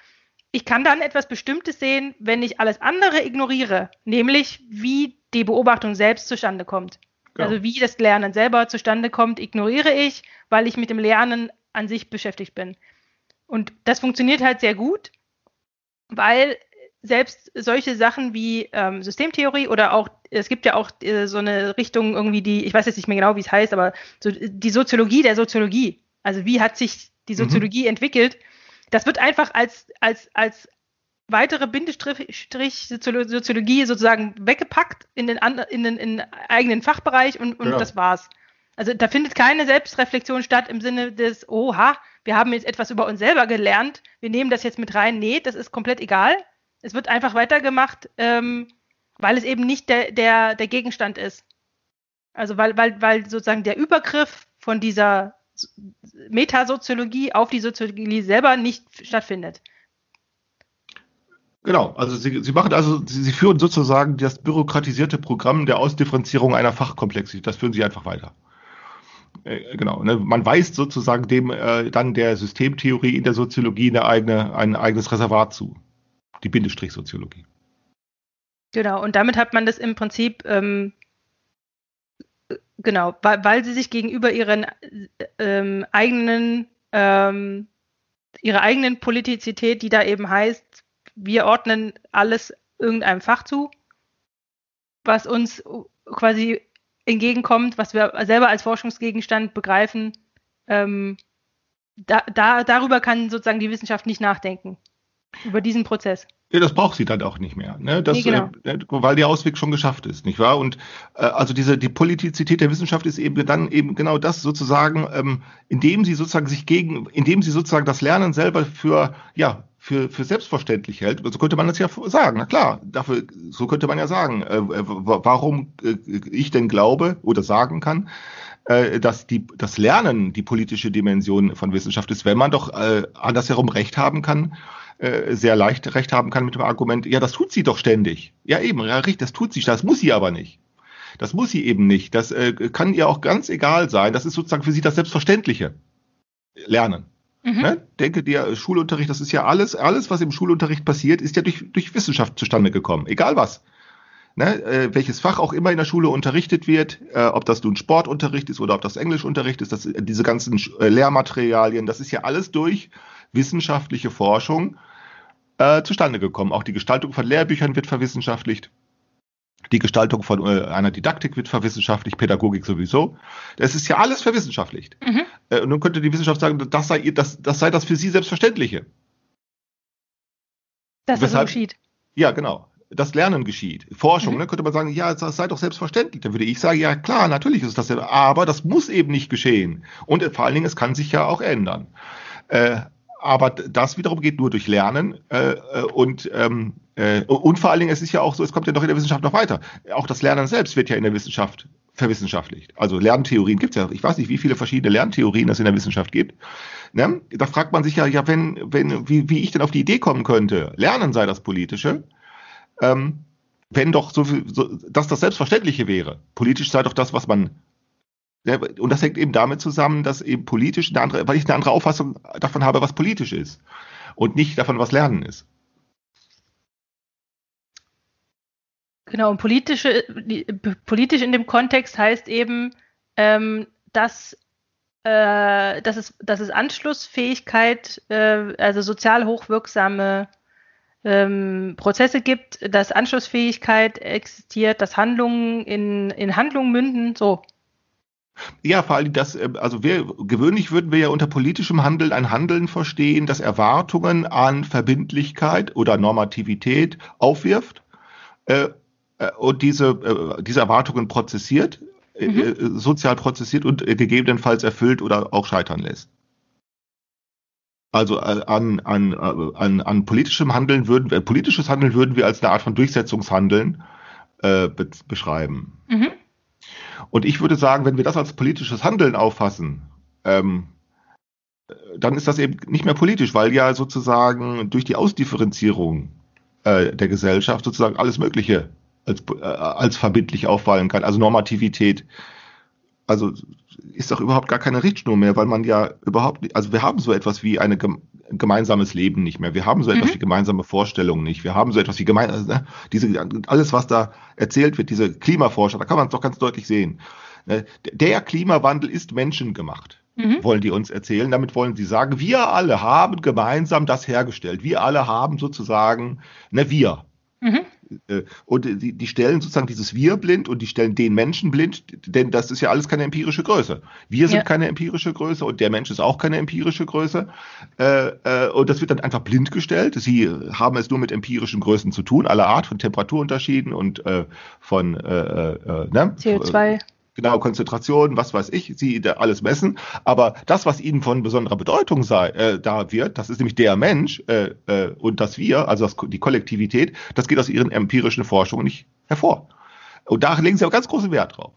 ich kann dann etwas Bestimmtes sehen, wenn ich alles andere ignoriere, nämlich wie die Beobachtung selbst zustande kommt. Genau. Also wie das Lernen selber zustande kommt, ignoriere ich, weil ich mit dem Lernen an sich beschäftigt bin. Und das funktioniert halt sehr gut, weil selbst solche Sachen wie ähm, Systemtheorie oder auch, es gibt ja auch äh, so eine Richtung irgendwie, die, ich weiß jetzt nicht mehr genau, wie es heißt, aber so, die Soziologie der Soziologie. Also wie hat sich die Soziologie mhm. entwickelt? Das wird einfach als, als, als weitere Bindestrich Soziologie sozusagen weggepackt in den, in den, in den eigenen Fachbereich und, und ja. das war's. Also da findet keine Selbstreflexion statt im Sinne des, oha, wir haben jetzt etwas über uns selber gelernt, wir nehmen das jetzt mit rein. Nee, das ist komplett egal. Es wird einfach weitergemacht, ähm, weil es eben nicht der, der, der Gegenstand ist. Also weil, weil, weil sozusagen der Übergriff von dieser Metasoziologie auf die Soziologie selber nicht stattfindet. Genau, also Sie, Sie machen also, Sie, Sie führen sozusagen das bürokratisierte Programm der Ausdifferenzierung einer Fachkomplexität, das führen Sie einfach weiter. Äh, genau, ne? man weist sozusagen dem äh, dann der Systemtheorie in der Soziologie eine eigene, ein eigenes Reservat zu. Die Bindestrich-Soziologie. Genau, und damit hat man das im Prinzip ähm, genau, weil, weil sie sich gegenüber ihren ähm, eigenen, ähm, ihrer eigenen Politizität, die da eben heißt, wir ordnen alles irgendeinem Fach zu, was uns quasi entgegenkommt, was wir selber als Forschungsgegenstand begreifen, ähm, da, da, darüber kann sozusagen die Wissenschaft nicht nachdenken, über diesen Prozess. Ja, das braucht sie dann auch nicht mehr, ne? Das, nee, genau. äh, weil der Ausweg schon geschafft ist, nicht wahr? Und äh, also diese die Politizität der Wissenschaft ist eben dann eben genau das sozusagen, ähm, indem sie sozusagen sich gegen, indem sie sozusagen das Lernen selber für ja für für selbstverständlich hält. So könnte man das ja sagen. Na klar, dafür so könnte man ja sagen, äh, warum äh, ich denn glaube oder sagen kann, äh, dass die, das Lernen die politische Dimension von Wissenschaft ist, wenn man doch äh, andersherum Recht haben kann äh, sehr leicht recht haben kann mit dem Argument, ja, das tut sie doch ständig. Ja, eben, ja, richtig, das tut sie, das muss sie aber nicht. Das muss sie eben nicht. Das äh, kann ihr auch ganz egal sein. Das ist sozusagen für sie das Selbstverständliche. Lernen. Mhm. Ne? Denke dir, Schulunterricht, das ist ja alles, alles, was im Schulunterricht passiert, ist ja durch, durch Wissenschaft zustande gekommen. Egal was. Ne, äh, welches Fach auch immer in der Schule unterrichtet wird, äh, ob das nun Sportunterricht ist oder ob das Englischunterricht ist, das, diese ganzen äh, Lehrmaterialien, das ist ja alles durch wissenschaftliche Forschung äh, zustande gekommen. Auch die Gestaltung von Lehrbüchern wird verwissenschaftlicht. Die Gestaltung von äh, einer Didaktik wird verwissenschaftlicht, Pädagogik sowieso. Das ist ja alles verwissenschaftlicht. Mhm. Äh, und nun könnte die Wissenschaft sagen, das sei, das, das sei das für sie Selbstverständliche. Dass Weshalb, das so geschieht. Ja, genau. Das Lernen geschieht. Forschung, mhm. ne, könnte man sagen, ja, das sei doch selbstverständlich. Dann würde ich sagen, ja klar, natürlich ist das, aber das muss eben nicht geschehen. Und vor allen Dingen, es kann sich ja auch ändern. Äh, aber das wiederum geht nur durch Lernen äh, äh, und ähm, äh, und vor allen Dingen es ist ja auch so, es kommt ja noch in der Wissenschaft noch weiter. Auch das Lernen selbst wird ja in der Wissenschaft verwissenschaftlicht. Also Lerntheorien gibt es ja. Ich weiß nicht, wie viele verschiedene Lerntheorien es in der Wissenschaft gibt. Ne? Da fragt man sich ja, ja, wenn, wenn, wie, wie ich denn auf die Idee kommen könnte, Lernen sei das Politische. Ähm, wenn doch so viel, so, dass das Selbstverständliche wäre. Politisch sei doch das, was man und das hängt eben damit zusammen, dass eben politisch eine andere, weil ich eine andere Auffassung davon habe, was politisch ist und nicht davon, was Lernen ist. Genau, und politische, politisch in dem Kontext heißt eben, ähm, dass, äh, dass, es, dass es Anschlussfähigkeit, äh, also sozial hochwirksame ähm, Prozesse gibt, dass Anschlussfähigkeit existiert, dass Handlungen in, in Handlungen münden, so. Ja, vor allem das, äh, also wir, gewöhnlich würden wir ja unter politischem Handeln ein Handeln verstehen, das Erwartungen an Verbindlichkeit oder Normativität aufwirft äh, äh und diese, äh, diese Erwartungen prozessiert, äh, mhm. äh, sozial prozessiert und gegebenenfalls erfüllt oder auch scheitern lässt. Also an, an, an, an politischem Handeln würden wir, politisches Handeln würden wir als eine Art von Durchsetzungshandeln be beschreiben. Mhm. Und ich würde sagen, wenn wir das als politisches Handeln auffassen, ähm, dann ist das eben nicht mehr politisch, weil ja sozusagen durch die Ausdifferenzierung äh, der Gesellschaft sozusagen alles Mögliche als, äh, als verbindlich auffallen kann. Also Normativität. Also ist doch überhaupt gar keine Richtschnur mehr, weil man ja überhaupt also wir haben so etwas wie eine, gemeinsames Leben nicht mehr. Wir haben so etwas Mhm. wie gemeinsame Vorstellungen nicht. Wir haben so etwas wie gemein, also, ne, diese, alles, was da erzählt wird, diese Klimaforscher, da kann man es doch ganz deutlich sehen. Ne, Der Klimawandel ist menschengemacht Mhm. wollen die uns erzählen. Damit wollen sie sagen, wir alle haben gemeinsam das hergestellt. Wir alle haben sozusagen, ne, wir. Äh, Und die, die stellen sozusagen dieses Wir blind und die stellen den Menschen blind, denn das ist ja alles keine empirische Größe. Wir sind Ja. keine empirische Größe und der Mensch ist auch keine empirische Größe. Äh, äh, Und das wird dann einfach blind gestellt. Sie haben es nur mit empirischen Größen zu tun, aller Art von Temperaturunterschieden und äh, von äh, äh, ne? CO2. Genau, Konzentration, was weiß ich, sie da alles messen. Aber das, was ihnen von besonderer Bedeutung sei, äh, da wird, das ist nämlich der Mensch äh, äh, und das Wir, also das, die Kollektivität, das geht aus ihren empirischen Forschungen nicht hervor. Und da legen sie aber ganz großen Wert drauf.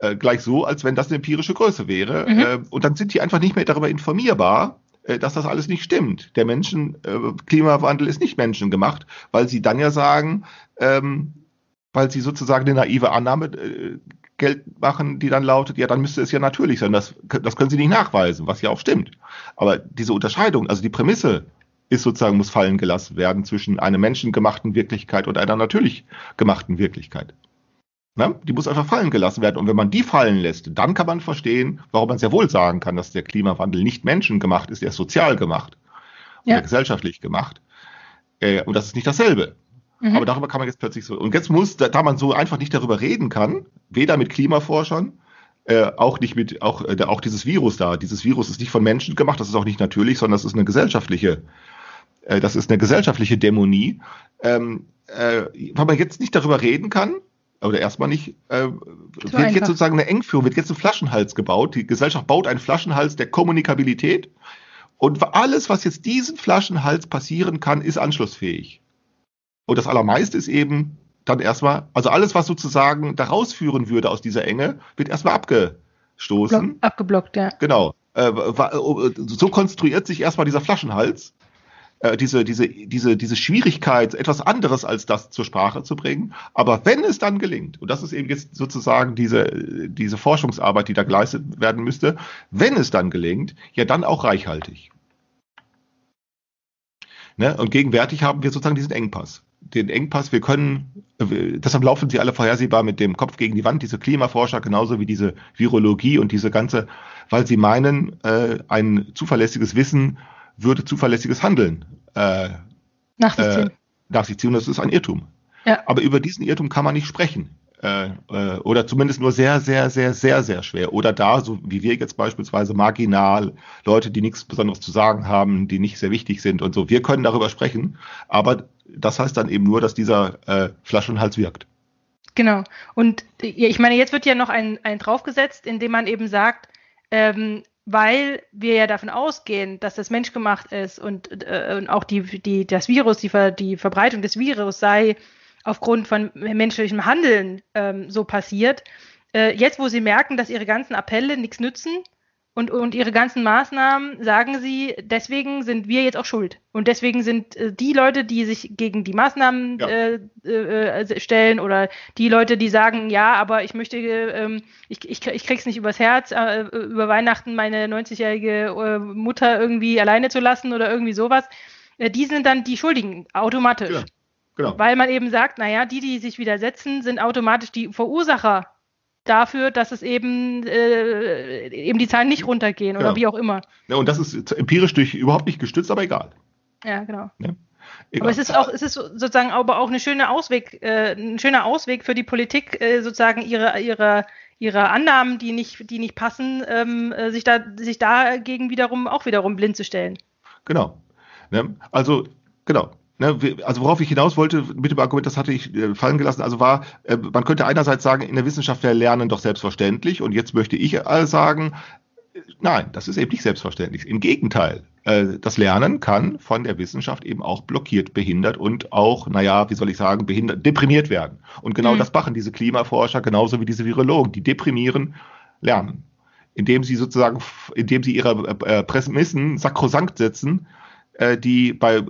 Äh, gleich so, als wenn das eine empirische Größe wäre. Mhm. Äh, und dann sind die einfach nicht mehr darüber informierbar, äh, dass das alles nicht stimmt. Der Menschen, äh, Klimawandel ist nicht menschengemacht, weil sie dann ja sagen, ähm, weil sie sozusagen eine naive Annahme äh, Geld machen, die dann lautet, ja, dann müsste es ja natürlich sein. Das, das können sie nicht nachweisen, was ja auch stimmt. Aber diese Unterscheidung, also die Prämisse ist sozusagen, muss fallen gelassen werden zwischen einer menschengemachten Wirklichkeit und einer natürlich gemachten Wirklichkeit. Na, die muss einfach fallen gelassen werden. Und wenn man die fallen lässt, dann kann man verstehen, warum man sehr wohl sagen kann, dass der Klimawandel nicht menschengemacht ist, er ist sozial gemacht Ja. oder gesellschaftlich gemacht. Äh, und das ist nicht dasselbe. Mhm. Aber darüber kann man jetzt plötzlich so. Und jetzt muss, da, da man so einfach nicht darüber reden kann, weder mit Klimaforschern, äh, auch nicht mit, auch, äh, auch dieses Virus da. Dieses Virus ist nicht von Menschen gemacht, das ist auch nicht natürlich, sondern das ist eine gesellschaftliche, äh, das ist eine gesellschaftliche Dämonie. Ähm, äh, weil man jetzt nicht darüber reden kann, oder erstmal nicht, äh, wird einfach. jetzt sozusagen eine Engführung, wird jetzt ein Flaschenhals gebaut. Die Gesellschaft baut einen Flaschenhals der Kommunikabilität. Und alles, was jetzt diesen Flaschenhals passieren kann, ist anschlussfähig. Und das Allermeiste ist eben dann erstmal, also alles, was sozusagen da rausführen würde aus dieser Enge, wird erstmal abgestoßen. Block, abgeblockt, ja. Genau. Äh, äh, so konstruiert sich erstmal dieser Flaschenhals, äh, diese, diese, diese, diese Schwierigkeit, etwas anderes als das zur Sprache zu bringen. Aber wenn es dann gelingt, und das ist eben jetzt sozusagen diese, diese Forschungsarbeit, die da geleistet werden müsste, wenn es dann gelingt, ja dann auch reichhaltig. Ne? Und gegenwärtig haben wir sozusagen diesen Engpass. Den Engpass, wir können, äh, deshalb laufen sie alle vorhersehbar mit dem Kopf gegen die Wand, diese Klimaforscher, genauso wie diese Virologie und diese ganze, weil sie meinen, äh, ein zuverlässiges Wissen würde zuverlässiges Handeln äh, Nach sich äh, ziehen. nach sich ziehen. Das ist ein Irrtum. Ja. Aber über diesen Irrtum kann man nicht sprechen. Äh, äh, oder zumindest nur sehr, sehr, sehr, sehr, sehr schwer. Oder da, so wie wir jetzt beispielsweise marginal, Leute, die nichts Besonderes zu sagen haben, die nicht sehr wichtig sind und so. Wir können darüber sprechen, aber das heißt dann eben nur, dass dieser äh, Flaschenhals wirkt. Genau. Und ich meine, jetzt wird ja noch ein, ein draufgesetzt, indem man eben sagt, ähm, weil wir ja davon ausgehen, dass das menschgemacht ist und, äh, und auch die, die, das Virus, die, Ver, die Verbreitung des Virus sei aufgrund von menschlichem Handeln ähm, so passiert. Äh, jetzt, wo sie merken, dass ihre ganzen Appelle nichts nützen und, und ihre ganzen Maßnahmen, sagen sie, deswegen sind wir jetzt auch schuld. Und deswegen sind äh, die Leute, die sich gegen die Maßnahmen Ja. äh, äh, stellen oder die Leute, die sagen, ja, aber ich möchte, ähm, ich, ich, ich krieg's nicht übers Herz, äh, über Weihnachten meine 90-jährige äh, Mutter irgendwie alleine zu lassen oder irgendwie sowas, äh, die sind dann die Schuldigen, automatisch. Ja. Genau. Weil man eben sagt, naja, die, die sich widersetzen, sind automatisch die Verursacher dafür, dass es eben, äh, eben die Zahlen nicht runtergehen oder Genau. wie auch immer. Ja, und das ist empirisch durch überhaupt nicht gestützt, aber egal. Ja, genau. Aber Egal. es ist auch, es ist sozusagen aber auch eine schöne Ausweg, äh, ein schöner Ausweg für die Politik, äh, sozusagen ihre, ihre, ihre Annahmen, die nicht, die nicht passen, ähm, äh, sich da, sich dagegen wiederum auch wiederum blind zu stellen. Genau. Ne? Also, genau. Ne, also worauf ich hinaus wollte mit dem Argument, das hatte ich äh, fallen gelassen, also war, äh, man könnte einerseits sagen, in der Wissenschaft wäre Lernen doch selbstverständlich und jetzt möchte ich sagen, äh, nein, das ist eben nicht selbstverständlich. Im Gegenteil, das Lernen kann von der Wissenschaft eben auch blockiert, behindert und auch, naja, wie soll ich sagen, behindert, deprimiert werden. Und genau Mhm. das machen diese Klimaforscher genauso wie diese Virologen, die deprimieren Lernen. Indem sie sozusagen, indem sie ihre äh, Prämissen sakrosankt setzen, die bei äh,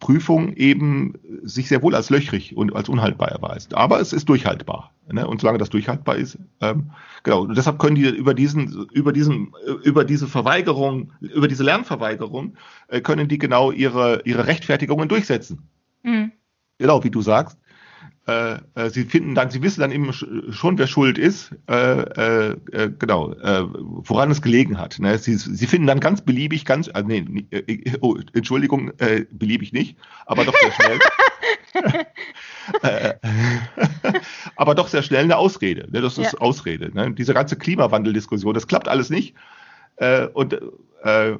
Prüfungen eben sich sehr wohl als löchrig und als unhaltbar erweist. Aber es ist durchhaltbar. Ne? Und solange das durchhaltbar ist, ähm, genau. Und deshalb können die über diesen, über diesen, äh, über diese Verweigerung, über diese Lernverweigerung, äh, können die genau ihre, ihre Rechtfertigungen durchsetzen. Mhm. Genau, wie du sagst. Äh, äh, sie finden dann, sie wissen dann eben schon, wer schuld ist, äh, äh, äh, genau, äh, woran es gelegen hat. Ne? Sie, sie finden dann ganz beliebig, ganz, äh, nee, äh, oh, Entschuldigung, äh, beliebig nicht, aber doch sehr schnell. [LAUGHS] äh, [LAUGHS] aber doch sehr schnell eine Ausrede. Ne? Das ist ja. Ausrede. Ne? Diese ganze Klimawandeldiskussion, das klappt alles nicht. Äh, und, äh,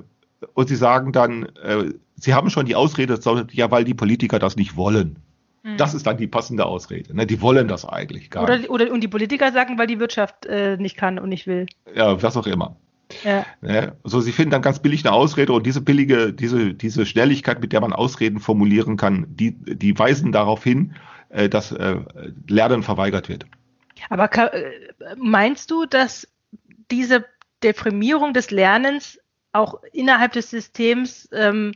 und sie sagen dann, äh, sie haben schon die Ausrede, ja, weil die Politiker das nicht wollen. Mhm. Das ist dann die passende Ausrede. Ne? Die wollen das eigentlich gar oder, nicht. Oder, und die Politiker sagen, weil die Wirtschaft äh, nicht kann und nicht will. Ja, was auch immer. Ja. Ne? Also sie finden dann ganz billig eine Ausrede und diese billige, diese, diese Schnelligkeit, mit der man Ausreden formulieren kann, die, die weisen darauf hin, äh, dass äh, Lernen verweigert wird. Aber äh, meinst du, dass diese Deprimierung des Lernens auch innerhalb des Systems ähm,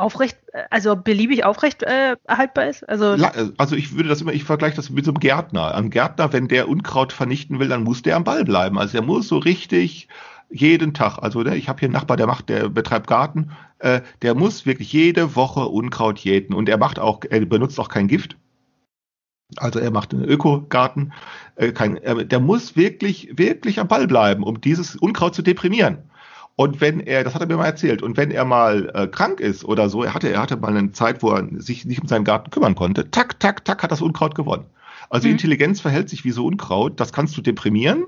aufrecht, also beliebig aufrecht äh, erhaltbar ist? Also, also ich würde das immer, ich vergleiche das mit so einem Gärtner. Ein Gärtner, wenn der Unkraut vernichten will, dann muss der am Ball bleiben. Also er muss so richtig jeden Tag, also der, ich habe hier einen Nachbar, der macht, der betreibt Garten, äh, der muss wirklich jede Woche Unkraut jäten und er macht auch, er benutzt auch kein Gift. Also er macht einen Ökogarten, äh, kein, äh, der muss wirklich, wirklich am Ball bleiben, um dieses Unkraut zu deprimieren. Und wenn er, das hat er mir mal erzählt, und wenn er mal äh, krank ist oder so, er hatte, er hatte mal eine Zeit, wo er sich nicht um seinen Garten kümmern konnte, tack, tack, tack, hat das Unkraut gewonnen. Also mhm. Intelligenz verhält sich wie so Unkraut, das kannst du deprimieren,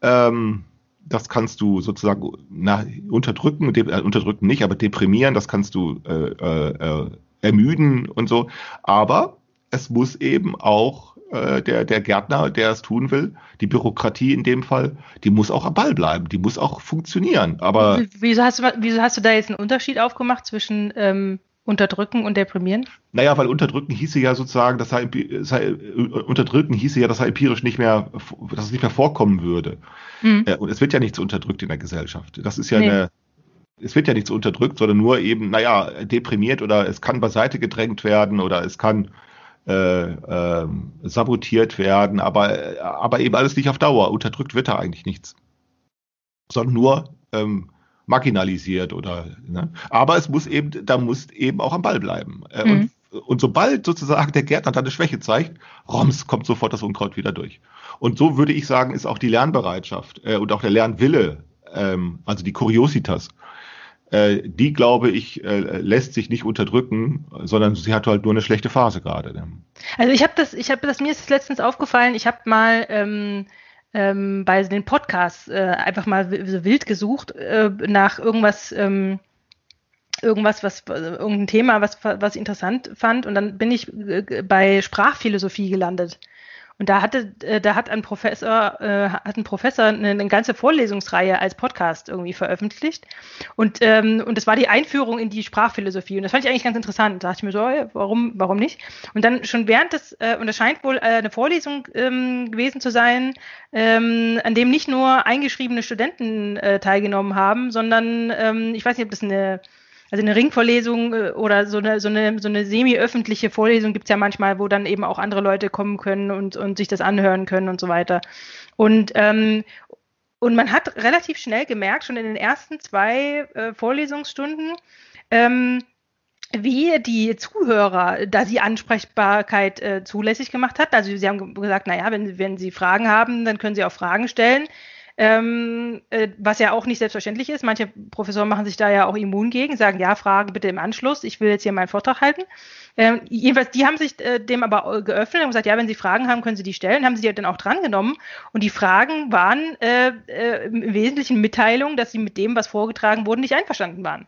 ähm, das kannst du sozusagen na, unterdrücken, äh, unterdrücken nicht, aber deprimieren, das kannst du äh, äh, äh ermüden und so. Aber es muss eben auch äh, der, der Gärtner, der es tun will, die Bürokratie in dem Fall, die muss auch am Ball bleiben, die muss auch funktionieren. Aber wieso hast du, wieso hast du da jetzt einen Unterschied aufgemacht zwischen ähm, Unterdrücken und Deprimieren? Naja, weil Unterdrücken hieße ja sozusagen, dass er, sei, Unterdrücken hieße ja, dass er empirisch nicht mehr, dass es nicht mehr vorkommen würde. Mhm. Und es wird ja nichts unterdrückt in der Gesellschaft. Das ist ja nee. eine, es wird ja nichts unterdrückt, sondern nur eben, naja, deprimiert oder es kann beiseite gedrängt werden oder es kann äh, äh, sabotiert werden, aber, aber eben alles nicht auf Dauer. Unterdrückt wird da eigentlich nichts. Sondern nur ähm, marginalisiert oder ne? aber es muss eben, da muss eben auch am Ball bleiben. Äh, mhm. und, und sobald sozusagen der Gärtner dann eine Schwäche zeigt, roms, kommt sofort das Unkraut wieder durch. Und so würde ich sagen, ist auch die Lernbereitschaft äh, und auch der Lernwille, ähm, also die Kuriositas, äh, die, glaube ich, äh, lässt sich nicht unterdrücken, sondern sie hat halt nur eine schlechte Phase gerade. Ne? Also ich habe das, ich habe das, mir ist letztens aufgefallen, ich habe mal ähm, ähm, bei den Podcasts äh, einfach mal so wild gesucht äh, nach irgendwas, ähm, irgendwas, was irgendein Thema, was, was ich interessant fand und dann bin ich äh, bei Sprachphilosophie gelandet. Und da hatte, äh, da hat ein Professor, äh, hat ein Professor eine, eine, ganze Vorlesungsreihe als Podcast irgendwie veröffentlicht. Und, ähm, und das war die Einführung in die Sprachphilosophie. Und das fand ich eigentlich ganz interessant. Da dachte ich mir so, warum, warum nicht? Und dann schon während des, äh, und es scheint wohl äh, eine Vorlesung ähm, gewesen zu sein, ähm, an dem nicht nur eingeschriebene Studenten äh, teilgenommen haben, sondern ähm, ich weiß nicht, ob das eine also eine Ringvorlesung äh, oder so eine, so eine, so eine semi-öffentliche Vorlesung gibt's ja manchmal, wo dann eben auch andere Leute kommen können und, und sich das anhören können und so weiter. Und, ähm, und man hat relativ schnell gemerkt, schon in den ersten zwei äh, Vorlesungsstunden, ähm, wie die Zuhörer da die Ansprechbarkeit äh, zulässig gemacht hat. Also sie haben gesagt, naja, wenn, wenn sie Fragen haben, dann können sie auch Fragen stellen ähm, äh, was ja auch nicht selbstverständlich ist. Manche Professoren machen sich da ja auch immun gegen, sagen, ja, Fragen bitte im Anschluss, ich will jetzt hier meinen Vortrag halten. Ähm, jedenfalls, die haben sich äh, dem aber geöffnet und gesagt, ja, wenn Sie Fragen haben, können Sie die stellen, haben sie die dann auch drangenommen. Und die Fragen waren äh, äh, im Wesentlichen Mitteilungen, dass sie mit dem, was vorgetragen wurde, nicht einverstanden waren.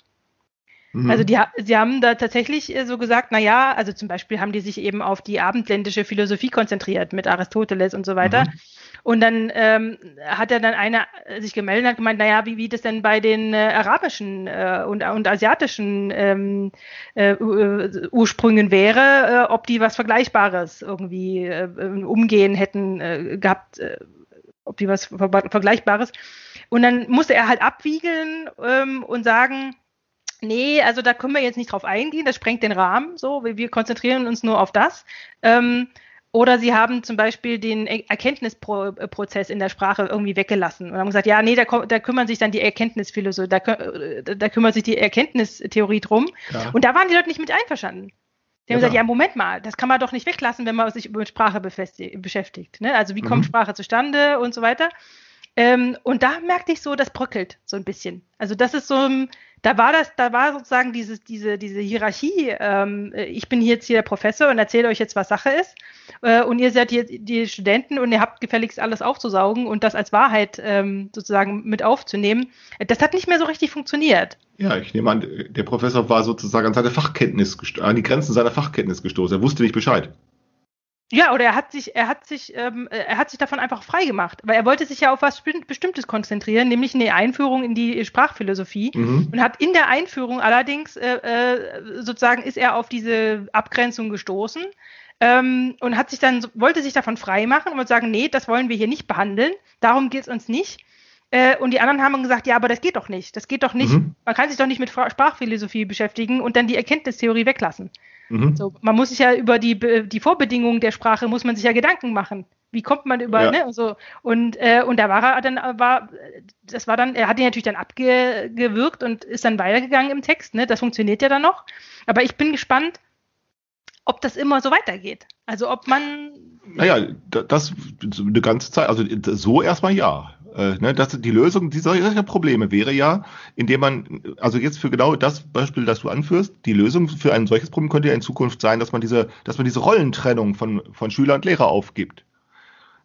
Mhm. Also die, sie haben da tatsächlich äh, so gesagt, na ja, also zum Beispiel haben die sich eben auf die abendländische Philosophie konzentriert mit Aristoteles und so weiter. Mhm. Und dann ähm, hat er dann einer sich gemeldet und hat gemeint, naja, wie, wie das denn bei den äh, arabischen äh, und, und asiatischen ähm, äh, Ursprüngen wäre, äh, ob die was Vergleichbares irgendwie äh, umgehen hätten äh, gehabt, äh, ob die was Ver Vergleichbares. Und dann musste er halt abwiegeln ähm, und sagen, Nee, also da können wir jetzt nicht drauf eingehen, das sprengt den Rahmen so, wir wir konzentrieren uns nur auf das. Ähm, oder sie haben zum Beispiel den Er- Erkenntnisprozess in der Sprache irgendwie weggelassen und haben gesagt, ja, nee, da, da kümmern sich dann die Erkenntnisphilosophie, da, äh, da kümmert sich die Erkenntnistheorie drum. Ja. Und da waren die Leute nicht mit einverstanden. Die haben Ja, gesagt, ja, Moment mal, das kann man doch nicht weglassen, wenn man sich mit Sprache beschäftigt. Ne? Also wie kommt Mhm. Sprache zustande und so weiter. Ähm, und da merkte ich so, das bröckelt so ein bisschen. Also das ist so, ein- da war das, da war sozusagen dieses, diese, diese Hierarchie. Ähm, äh, ich bin jetzt hier der Professor und erzähle euch jetzt, was Sache ist. Äh, und ihr seid hier die Studenten und ihr habt gefälligst alles aufzusaugen und das als Wahrheit ähm, sozusagen mit aufzunehmen. Das hat nicht mehr so richtig funktioniert. Ja, ich nehme an, der Professor war sozusagen an seine Fachkenntnis, an die Grenzen seiner Fachkenntnis gestoßen. Er wusste nicht Bescheid. Ja, oder er hat sich, er hat sich, ähm, äh, er hat sich davon einfach frei gemacht, weil er wollte sich ja auf was Besti- Bestimmtes konzentrieren, nämlich eine Einführung in die Sprachphilosophie Mhm. und hat in der Einführung allerdings äh, äh, sozusagen ist er auf diese Abgrenzung gestoßen ähm, und hat sich dann wollte sich davon frei machen und wollte sagen, nee, das wollen wir hier nicht behandeln, darum geht es uns nicht. Äh, und die anderen haben gesagt, ja, aber das geht doch nicht, das geht doch nicht. Mhm. Man kann sich doch nicht mit Sprachphilosophie beschäftigen und dann die Erkenntnistheorie weglassen. Mhm. So, man muss sich ja über die, die Vorbedingungen der Sprache muss man sich ja Gedanken machen. Wie kommt man über, Ja. ne, und so. Und, äh, und da war er dann, äh, war, das war dann, er hat ihn natürlich dann abgewürgt und ist dann weitergegangen im Text, ne, das funktioniert ja dann noch. Aber ich bin gespannt, ob das immer so weitergeht. Also ob man, Naja, da- das eine ganze Zeit, also so erstmal ja. Äh, ne, das, die Lösung dieser solcher Probleme wäre ja, indem man, also jetzt für genau das Beispiel, das du anführst, die Lösung für ein solches Problem könnte ja in Zukunft sein, dass man diese, dass man diese Rollentrennung von, von Schüler und Lehrer aufgibt.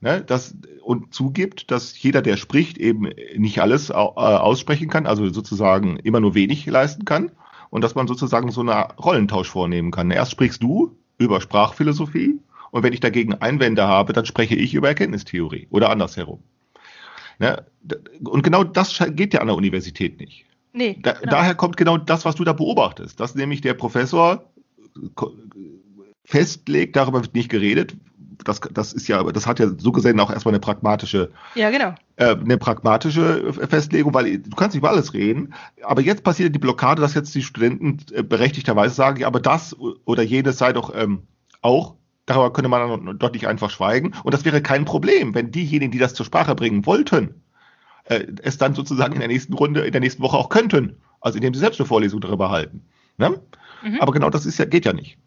Ne, das, und zugibt, dass jeder, der spricht, eben nicht alles äh, aussprechen kann, also sozusagen immer nur wenig leisten kann. Und dass man sozusagen so einen Rollentausch vornehmen kann. Erst sprichst du über Sprachphilosophie und wenn ich dagegen Einwände habe, dann spreche ich über Erkenntnistheorie oder andersherum. Ne? Und genau das geht ja an der Universität nicht. nee, Da, genau. Daher kommt genau das, was du da beobachtest, dass nämlich der Professor festlegt, darüber wird nicht geredet. Das, das ist ja, das hat ja so gesehen auch erstmal eine pragmatische ja, genau. äh, eine pragmatische Festlegung, weil du kannst nicht über alles reden. Aber jetzt passiert die Blockade, dass jetzt die Studenten äh, berechtigterweise sagen, ja, aber das oder jenes sei doch ähm, auch. Darüber könnte man dann doch nicht einfach schweigen. Und das wäre kein Problem, wenn diejenigen, die das zur Sprache bringen wollten, äh, es dann sozusagen in der nächsten Runde, in der nächsten Woche auch könnten. Also indem sie selbst eine Vorlesung darüber halten. Ne? Mhm. Aber genau das ist ja, geht ja nicht.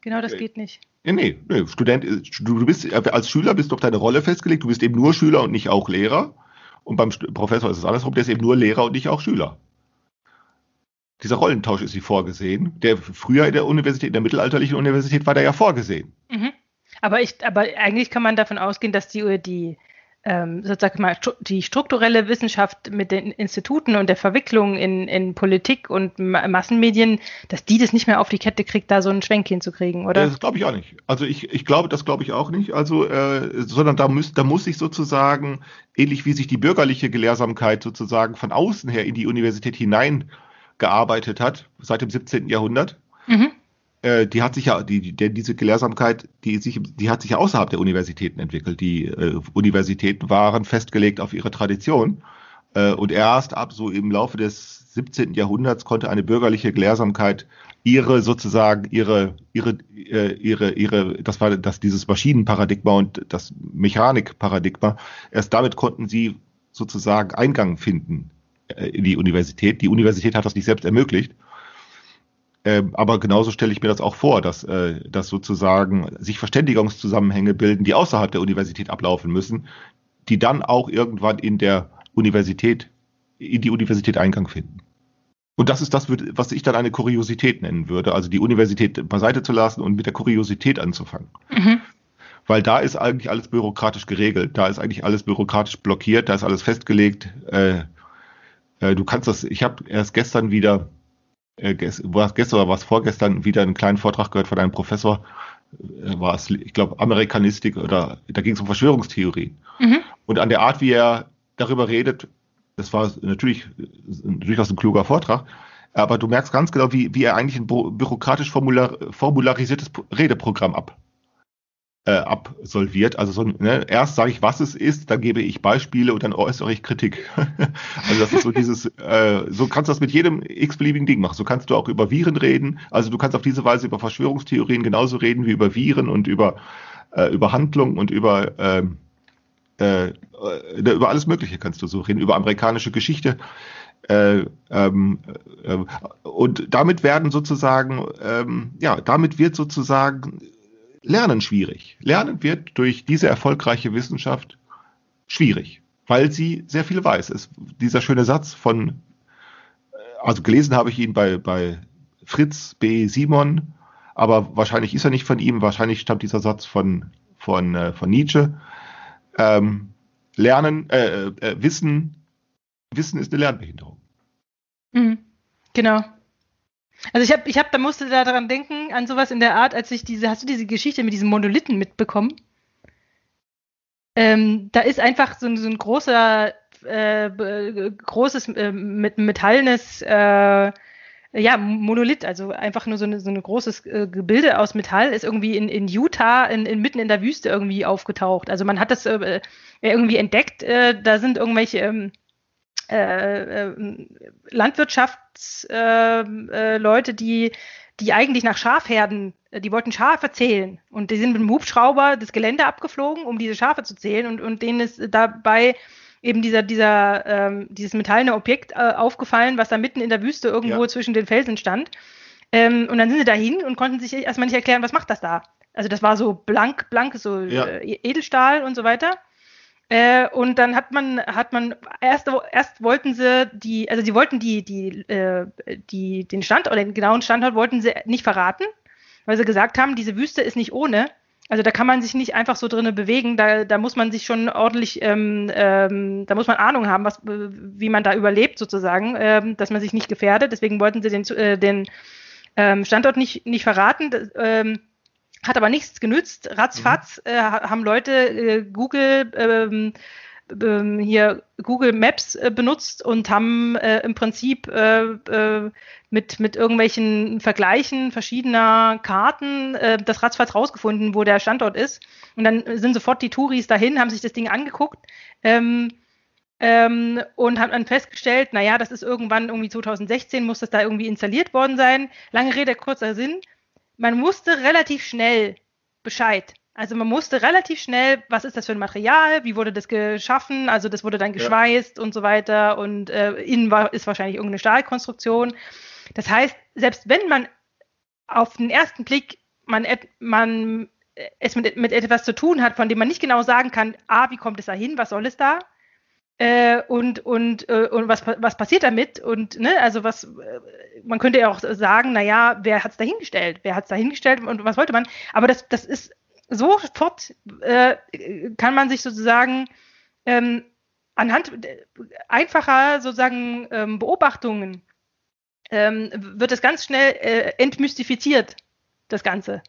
Genau, das geht nicht. Nee, nee, nee. Student, du bist, als Schüler bist du auf deine Rolle festgelegt, du bist eben nur Schüler und nicht auch Lehrer. Und beim Professor ist es andersrum, der ist eben nur Lehrer und nicht auch Schüler. Dieser Rollentausch ist wie vorgesehen. Der früher in der Universität, in der mittelalterlichen Universität war der ja vorgesehen. Mhm. Aber ich, aber eigentlich kann man davon ausgehen, dass die, die ähm, sozusagen mal die strukturelle Wissenschaft mit den Instituten und der Verwicklung in, in Politik und Ma Massenmedien, dass die das nicht mehr auf die Kette kriegt, da so einen Schwenk hinzukriegen, oder? Das glaube ich auch nicht. Also ich, ich glaube, das glaube ich auch nicht. Also, äh, sondern da muss, da muss sich sozusagen, ähnlich wie sich die bürgerliche Gelehrsamkeit sozusagen von außen her in die Universität hineingearbeitet hat, seit dem 17. Jahrhundert, Mhm. äh, die hat sich ja, die, die, diese Gelehrsamkeit, die sich, die hat sich ja außerhalb der Universitäten entwickelt. Die äh, Universitäten waren festgelegt auf ihre Tradition. Äh, und erst ab so im Laufe des 17. Jahrhunderts konnte eine bürgerliche Gelehrsamkeit ihre sozusagen ihre ihre äh, ihre ihre das war das dieses Maschinenparadigma und das Mechanikparadigma erst damit konnten sie sozusagen Eingang finden in die Universität. Die Universität hat das nicht selbst ermöglicht. Ähm, aber genauso stelle ich mir das auch vor, dass, äh, dass sozusagen sich Verständigungszusammenhänge bilden, die außerhalb der Universität ablaufen müssen, die dann auch irgendwann in der Universität, in die Universität Eingang finden. Und das ist das, was ich dann eine Kuriosität nennen würde, also die Universität beiseite zu lassen und mit der Kuriosität anzufangen. Mhm. Weil da ist eigentlich alles bürokratisch geregelt, da ist eigentlich alles bürokratisch blockiert, da ist alles festgelegt. Äh, äh, du kannst das, ich habe erst gestern wieder, äh, ges, was gestern oder was vorgestern wieder einen kleinen Vortrag gehört von einem Professor, äh, war es, ich glaube, Amerikanistik oder da ging es um Verschwörungstheorie. Mhm. Und an der Art, wie er darüber redet, das war natürlich durchaus ein kluger Vortrag, aber du merkst ganz genau, wie, wie er eigentlich ein bü- bürokratisch formular, formularisiertes Redeprogramm ab, äh, absolviert. Also so, ne, erst sage ich, was es ist, dann gebe ich Beispiele und dann äußere ich Kritik. [LAUGHS] also das ist so dieses, äh, so kannst du das mit jedem x-beliebigen Ding machen. So kannst du auch über Viren reden. Also du kannst auf diese Weise über Verschwörungstheorien genauso reden wie über Viren und über, äh, über Handlung und über, ähm, äh, äh, über alles Mögliche kannst du so reden, über amerikanische Geschichte. Äh, ähm, äh, und damit werden sozusagen, ähm, ja, damit wird sozusagen Lernen schwierig. Lernen wird durch diese erfolgreiche Wissenschaft schwierig, weil sie sehr viel weiß. Es, dieser schöne Satz von, äh, also gelesen habe ich ihn bei, bei Fritz B. Simon, aber wahrscheinlich ist er nicht von ihm, wahrscheinlich stammt dieser Satz von, von, äh, von Nietzsche. Ähm, Lernen, äh, äh, Wissen, Wissen ist eine Lernbehinderung. Mhm. Genau. Also ich habe, ich habe, da musste da daran denken, an sowas in der Art, als ich diese, hast du diese Geschichte mit diesem Monolithen mitbekommen? Ähm, da ist einfach so, so ein großer, äh, großes, äh, mit metallenes, äh, ja, Monolith, also einfach nur so, eine, so ein großes äh, Gebilde aus Metall, ist irgendwie in, in Utah, in, in, mitten in der Wüste irgendwie aufgetaucht. Also man hat das äh, irgendwie entdeckt, äh, da sind irgendwelche ähm, äh, äh, Landwirtschaftsleute, äh, die, die eigentlich nach Schafherden, die wollten Schafe zählen und die sind mit dem Hubschrauber das Gelände abgeflogen, um diese Schafe zu zählen und, und denen ist dabei eben dieser, dieser, ähm, dieses metallene Objekt äh, aufgefallen, was da mitten in der Wüste irgendwo ja. zwischen den Felsen stand. Ähm, und dann sind sie dahin und konnten sich erstmal nicht erklären, was macht das da? Also das war so blank, blank, so ja. äh, Edelstahl und so weiter. Äh, und dann hat man, hat man, erst, erst wollten sie die, also sie wollten die, die, äh, die, den Standort, den genauen Standort wollten sie nicht verraten, weil sie gesagt haben, diese Wüste ist nicht ohne. Also da kann man sich nicht einfach so drinnen bewegen, da, da muss man sich schon ordentlich, ähm, ähm, da muss man Ahnung haben, was, wie man da überlebt sozusagen, ähm, dass man sich nicht gefährdet. Deswegen wollten sie den, äh, den ähm, Standort nicht, nicht verraten. Das, ähm, hat aber nichts genützt. Ratzfatz mhm. äh, haben Leute äh, Google ähm, ähm, hier Google Maps äh, benutzt und haben äh, im Prinzip äh, äh, mit, mit irgendwelchen Vergleichen verschiedener Karten äh, das ratzfatz rausgefunden, wo der Standort ist. Und dann sind sofort die Touris dahin, haben sich das Ding angeguckt ähm, ähm, und haben dann festgestellt, naja, das ist irgendwann irgendwie 2016, muss das da irgendwie installiert worden sein. Lange Rede, kurzer Sinn man wusste relativ schnell Bescheid. Also man musste relativ schnell, was ist das für ein Material, wie wurde das geschaffen, also das wurde dann geschweißt ja. und so weiter und äh, innen war, ist wahrscheinlich irgendeine Stahlkonstruktion. Das heißt, selbst wenn man auf den ersten Blick man, man es mit, mit etwas zu tun hat, von dem man nicht genau sagen kann, ah, wie kommt es da hin, was soll es da? Äh, und und, äh, und was, was passiert damit? Und ne, also was, äh, man könnte ja auch sagen, naja, wer hat es dahingestellt? Wer hat es dahingestellt und was wollte man? Aber das, das ist sofort, äh, kann man sich sozusagen ähm, anhand einfacher sozusagen ähm, Beobachtungen ähm, wird das ganz schnell äh, entmystifiziert, das Ganze.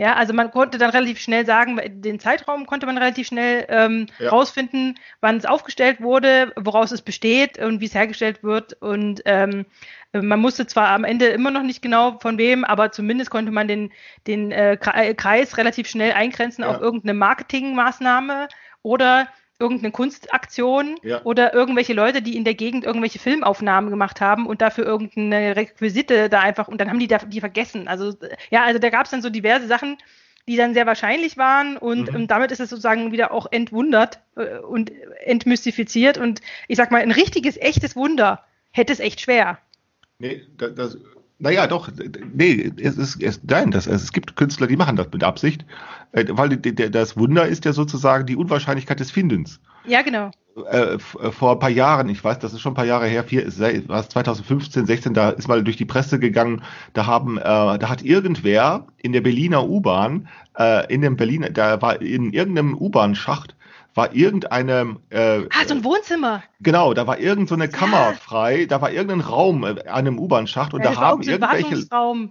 Ja, also man konnte dann relativ schnell sagen, den Zeitraum konnte man relativ schnell ähm, ja. rausfinden, wann es aufgestellt wurde, woraus es besteht und wie es hergestellt wird. Und ähm, man musste zwar am Ende immer noch nicht genau von wem, aber zumindest konnte man den, den äh, Kreis relativ schnell eingrenzen ja. auf irgendeine Marketingmaßnahme oder irgendeine Kunstaktion ja. oder irgendwelche Leute, die in der Gegend irgendwelche Filmaufnahmen gemacht haben und dafür irgendeine Requisite da einfach und dann haben die da, die vergessen. Also ja, also da gab es dann so diverse Sachen, die dann sehr wahrscheinlich waren und, mhm. und damit ist es sozusagen wieder auch entwundert äh, und entmystifiziert und ich sag mal, ein richtiges, echtes Wunder hätte es echt schwer. Nee, das, das naja, doch, nee, es ist, es, nein, das, es gibt Künstler, die machen das mit Absicht, äh, weil das Wunder ist ja sozusagen die Unwahrscheinlichkeit des Findens. Ja, genau. Äh, äh, vor ein paar Jahren, ich weiß, das ist schon ein paar Jahre her, vier, was 2015, 16, da ist mal durch die Presse gegangen, da haben, äh, da hat irgendwer in der Berliner U-Bahn, äh, in dem Berliner, da war in irgendeinem U-Bahn-Schacht war irgendeine. Äh, ah, so ein Wohnzimmer. Genau, da war irgendeine so Kammer ja. frei, da war irgendein Raum äh, an einem U-Bahn-Schacht und ja, da haben irgendwelche.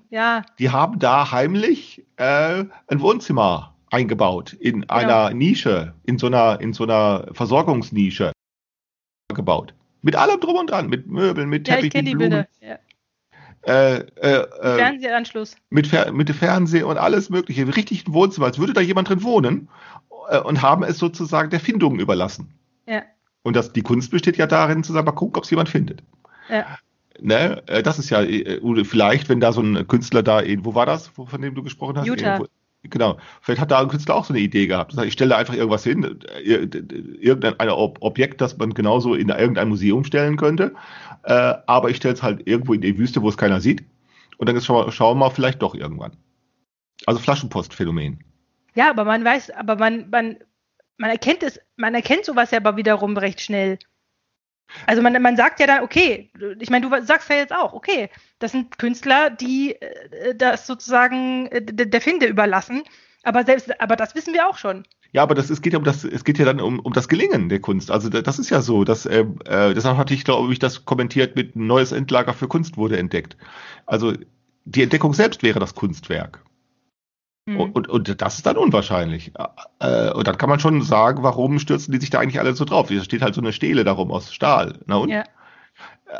Ja. Die haben da heimlich äh, ein Wohnzimmer eingebaut in genau. einer Nische, in so einer, in so einer Versorgungsnische gebaut. Mit allem drum und dran, mit Möbeln, mit Teppichen, ja, ich Blumen. Die Bilder. Ja. äh, äh, äh, Fernsehanschluss. mit, Fer mit dem Fernsehen und alles Mögliche, richtig ein Wohnzimmer, als würde da jemand drin wohnen äh, und haben es sozusagen der Findung überlassen. Ja. Und das, die Kunst besteht ja darin, zu sagen, mal gucken, ob es jemand findet. Ja. Ne? Äh, Das ist ja äh, vielleicht, wenn da so ein Künstler da, wo war das, von dem du gesprochen hast? Utah. Irgendwo- Genau. Vielleicht hat da ein Künstler auch so eine Idee gehabt. Ich stelle da einfach irgendwas hin, irgendein ein Ob Objekt, das man genauso in irgendein Museum stellen könnte, aber ich stelle es halt irgendwo in die Wüste, wo es keiner sieht. Und dann schauen wir mal vielleicht doch irgendwann. Also Flaschenpostphänomen. Ja, aber man weiß, aber man, man, man erkennt es, man erkennt sowas ja aber wiederum recht schnell. Also man, man sagt ja dann, okay, ich meine, du sagst ja jetzt auch, okay, das sind Künstler, die äh, das sozusagen äh, der Finde überlassen. Aber selbst, aber das wissen wir auch schon. Ja, aber das, es geht ja um das, es geht ja dann um, um das Gelingen der Kunst. Also da- das ist ja so, dass äh, äh, deshalb hatte ich, glaube ich, das kommentiert mit neues Endlager für Kunst wurde entdeckt. Also die Entdeckung selbst wäre das Kunstwerk. Und, und, und das ist dann unwahrscheinlich. Äh, und dann kann man schon sagen, warum stürzen die sich da eigentlich alle so drauf? Da steht halt so eine Stele darum aus Stahl. Na und? Ja.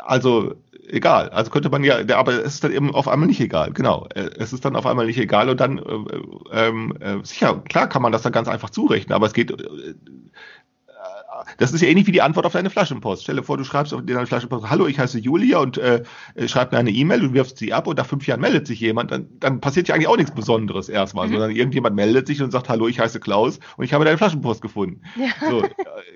Also egal. Also könnte man ja, aber es ist dann eben auf einmal nicht egal. Genau. Äh, Es ist dann auf einmal nicht egal und dann äh, ähm, äh, sicher, klar kann man das dann ganz einfach zurechnen, aber es geht. Äh, das ist ja ähnlich wie die Antwort auf deine Flaschenpost. Stell dir vor, du schreibst auf deine Flaschenpost, hallo, ich heiße Julia und äh, schreib mir eine E-Mail und wirfst sie ab und nach fünf Jahren meldet sich jemand, dann, dann passiert ja eigentlich auch nichts Besonderes erstmal, Mhm. sondern irgendjemand meldet sich und sagt, hallo, ich heiße Klaus und ich habe deine Flaschenpost gefunden. Ja. So, äh,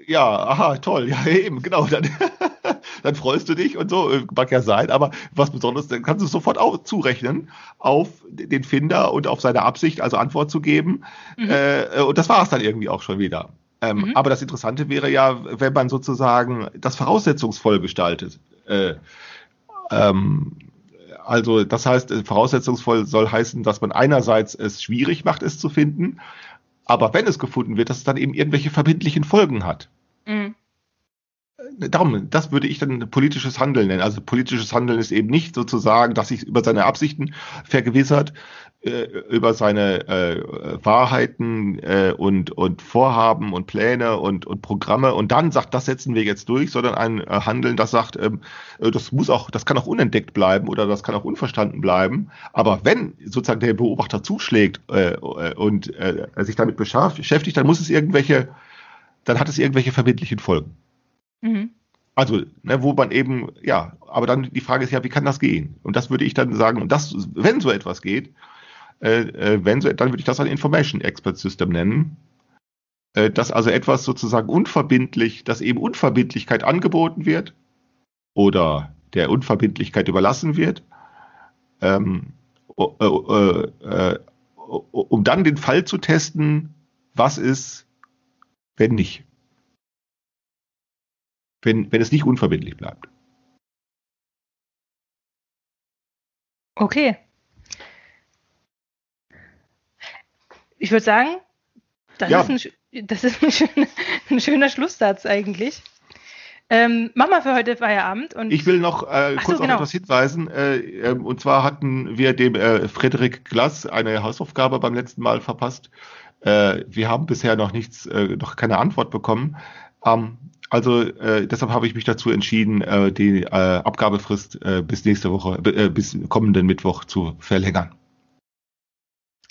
ja, aha, toll, ja eben, genau. Dann, [LAUGHS] dann freust du dich und so, äh, mag ja sein, aber was Besonderes, dann kannst du es sofort auch zurechnen auf den Finder und auf seine Absicht, also Antwort zu geben. Mhm. Äh, und das war es dann irgendwie auch schon wieder. Ähm, Mhm. Aber das Interessante wäre ja, wenn man sozusagen das voraussetzungsvoll gestaltet. Äh, ähm, also das heißt, äh, voraussetzungsvoll soll heißen, dass man einerseits es schwierig macht, es zu finden, aber wenn es gefunden wird, dass es dann eben irgendwelche verbindlichen Folgen hat. Mhm. Darum, das würde ich dann politisches Handeln nennen. Also politisches Handeln ist eben nicht sozusagen, dass sich über seine Absichten vergewissert, äh, über seine äh, Wahrheiten äh, und, und Vorhaben und Pläne und, und Programme und dann sagt, das setzen wir jetzt durch, sondern ein äh, Handeln, das sagt, ähm, äh, das muss auch, das kann auch unentdeckt bleiben oder das kann auch unverstanden bleiben. Aber wenn sozusagen der Beobachter zuschlägt äh, äh, und äh, sich damit beschäftigt, dann muss es irgendwelche, dann hat es irgendwelche verbindlichen Folgen. Mhm. Also, ne, wo man eben, ja, aber dann die Frage ist ja, wie kann das gehen? Und das würde ich dann sagen, und das, wenn so etwas geht, äh, äh, wenn so, dann würde ich das ein Information Expert System nennen. Äh, dass also etwas sozusagen unverbindlich, dass eben Unverbindlichkeit angeboten wird oder der Unverbindlichkeit überlassen wird, ähm, äh, äh, äh, um dann den Fall zu testen, was ist, wenn nicht wenn, wenn es nicht unverbindlich bleibt. Okay. Ich würde sagen, das Ja. ist, ein, das ist ein, [LAUGHS] schöner, ein schöner Schlusssatz eigentlich. Ähm, machen wir für heute Feierabend. Und Ich will noch äh, Ach so, kurz genau. auf etwas hinweisen. Äh, ähm, und zwar hatten wir dem äh, Frederik Glass eine Hausaufgabe beim letzten Mal verpasst. Äh, wir haben bisher noch nichts, äh, noch keine Antwort bekommen. Ähm, also äh, deshalb habe ich mich dazu entschieden, äh, die äh, Abgabefrist äh, bis nächste Woche, äh, bis kommenden Mittwoch zu verlängern.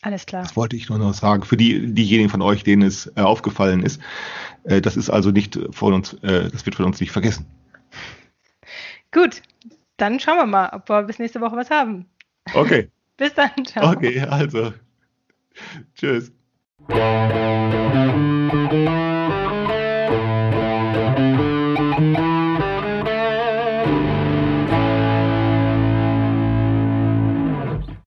Alles klar. Das wollte ich nur noch sagen. Für die, diejenigen von euch, denen es äh, aufgefallen ist, äh, das ist also nicht von uns, äh, das wird von uns nicht vergessen. Gut, dann schauen wir mal, ob wir bis nächste Woche was haben. Okay, [LAUGHS] Bis dann. Ciao. okay, also tschüss.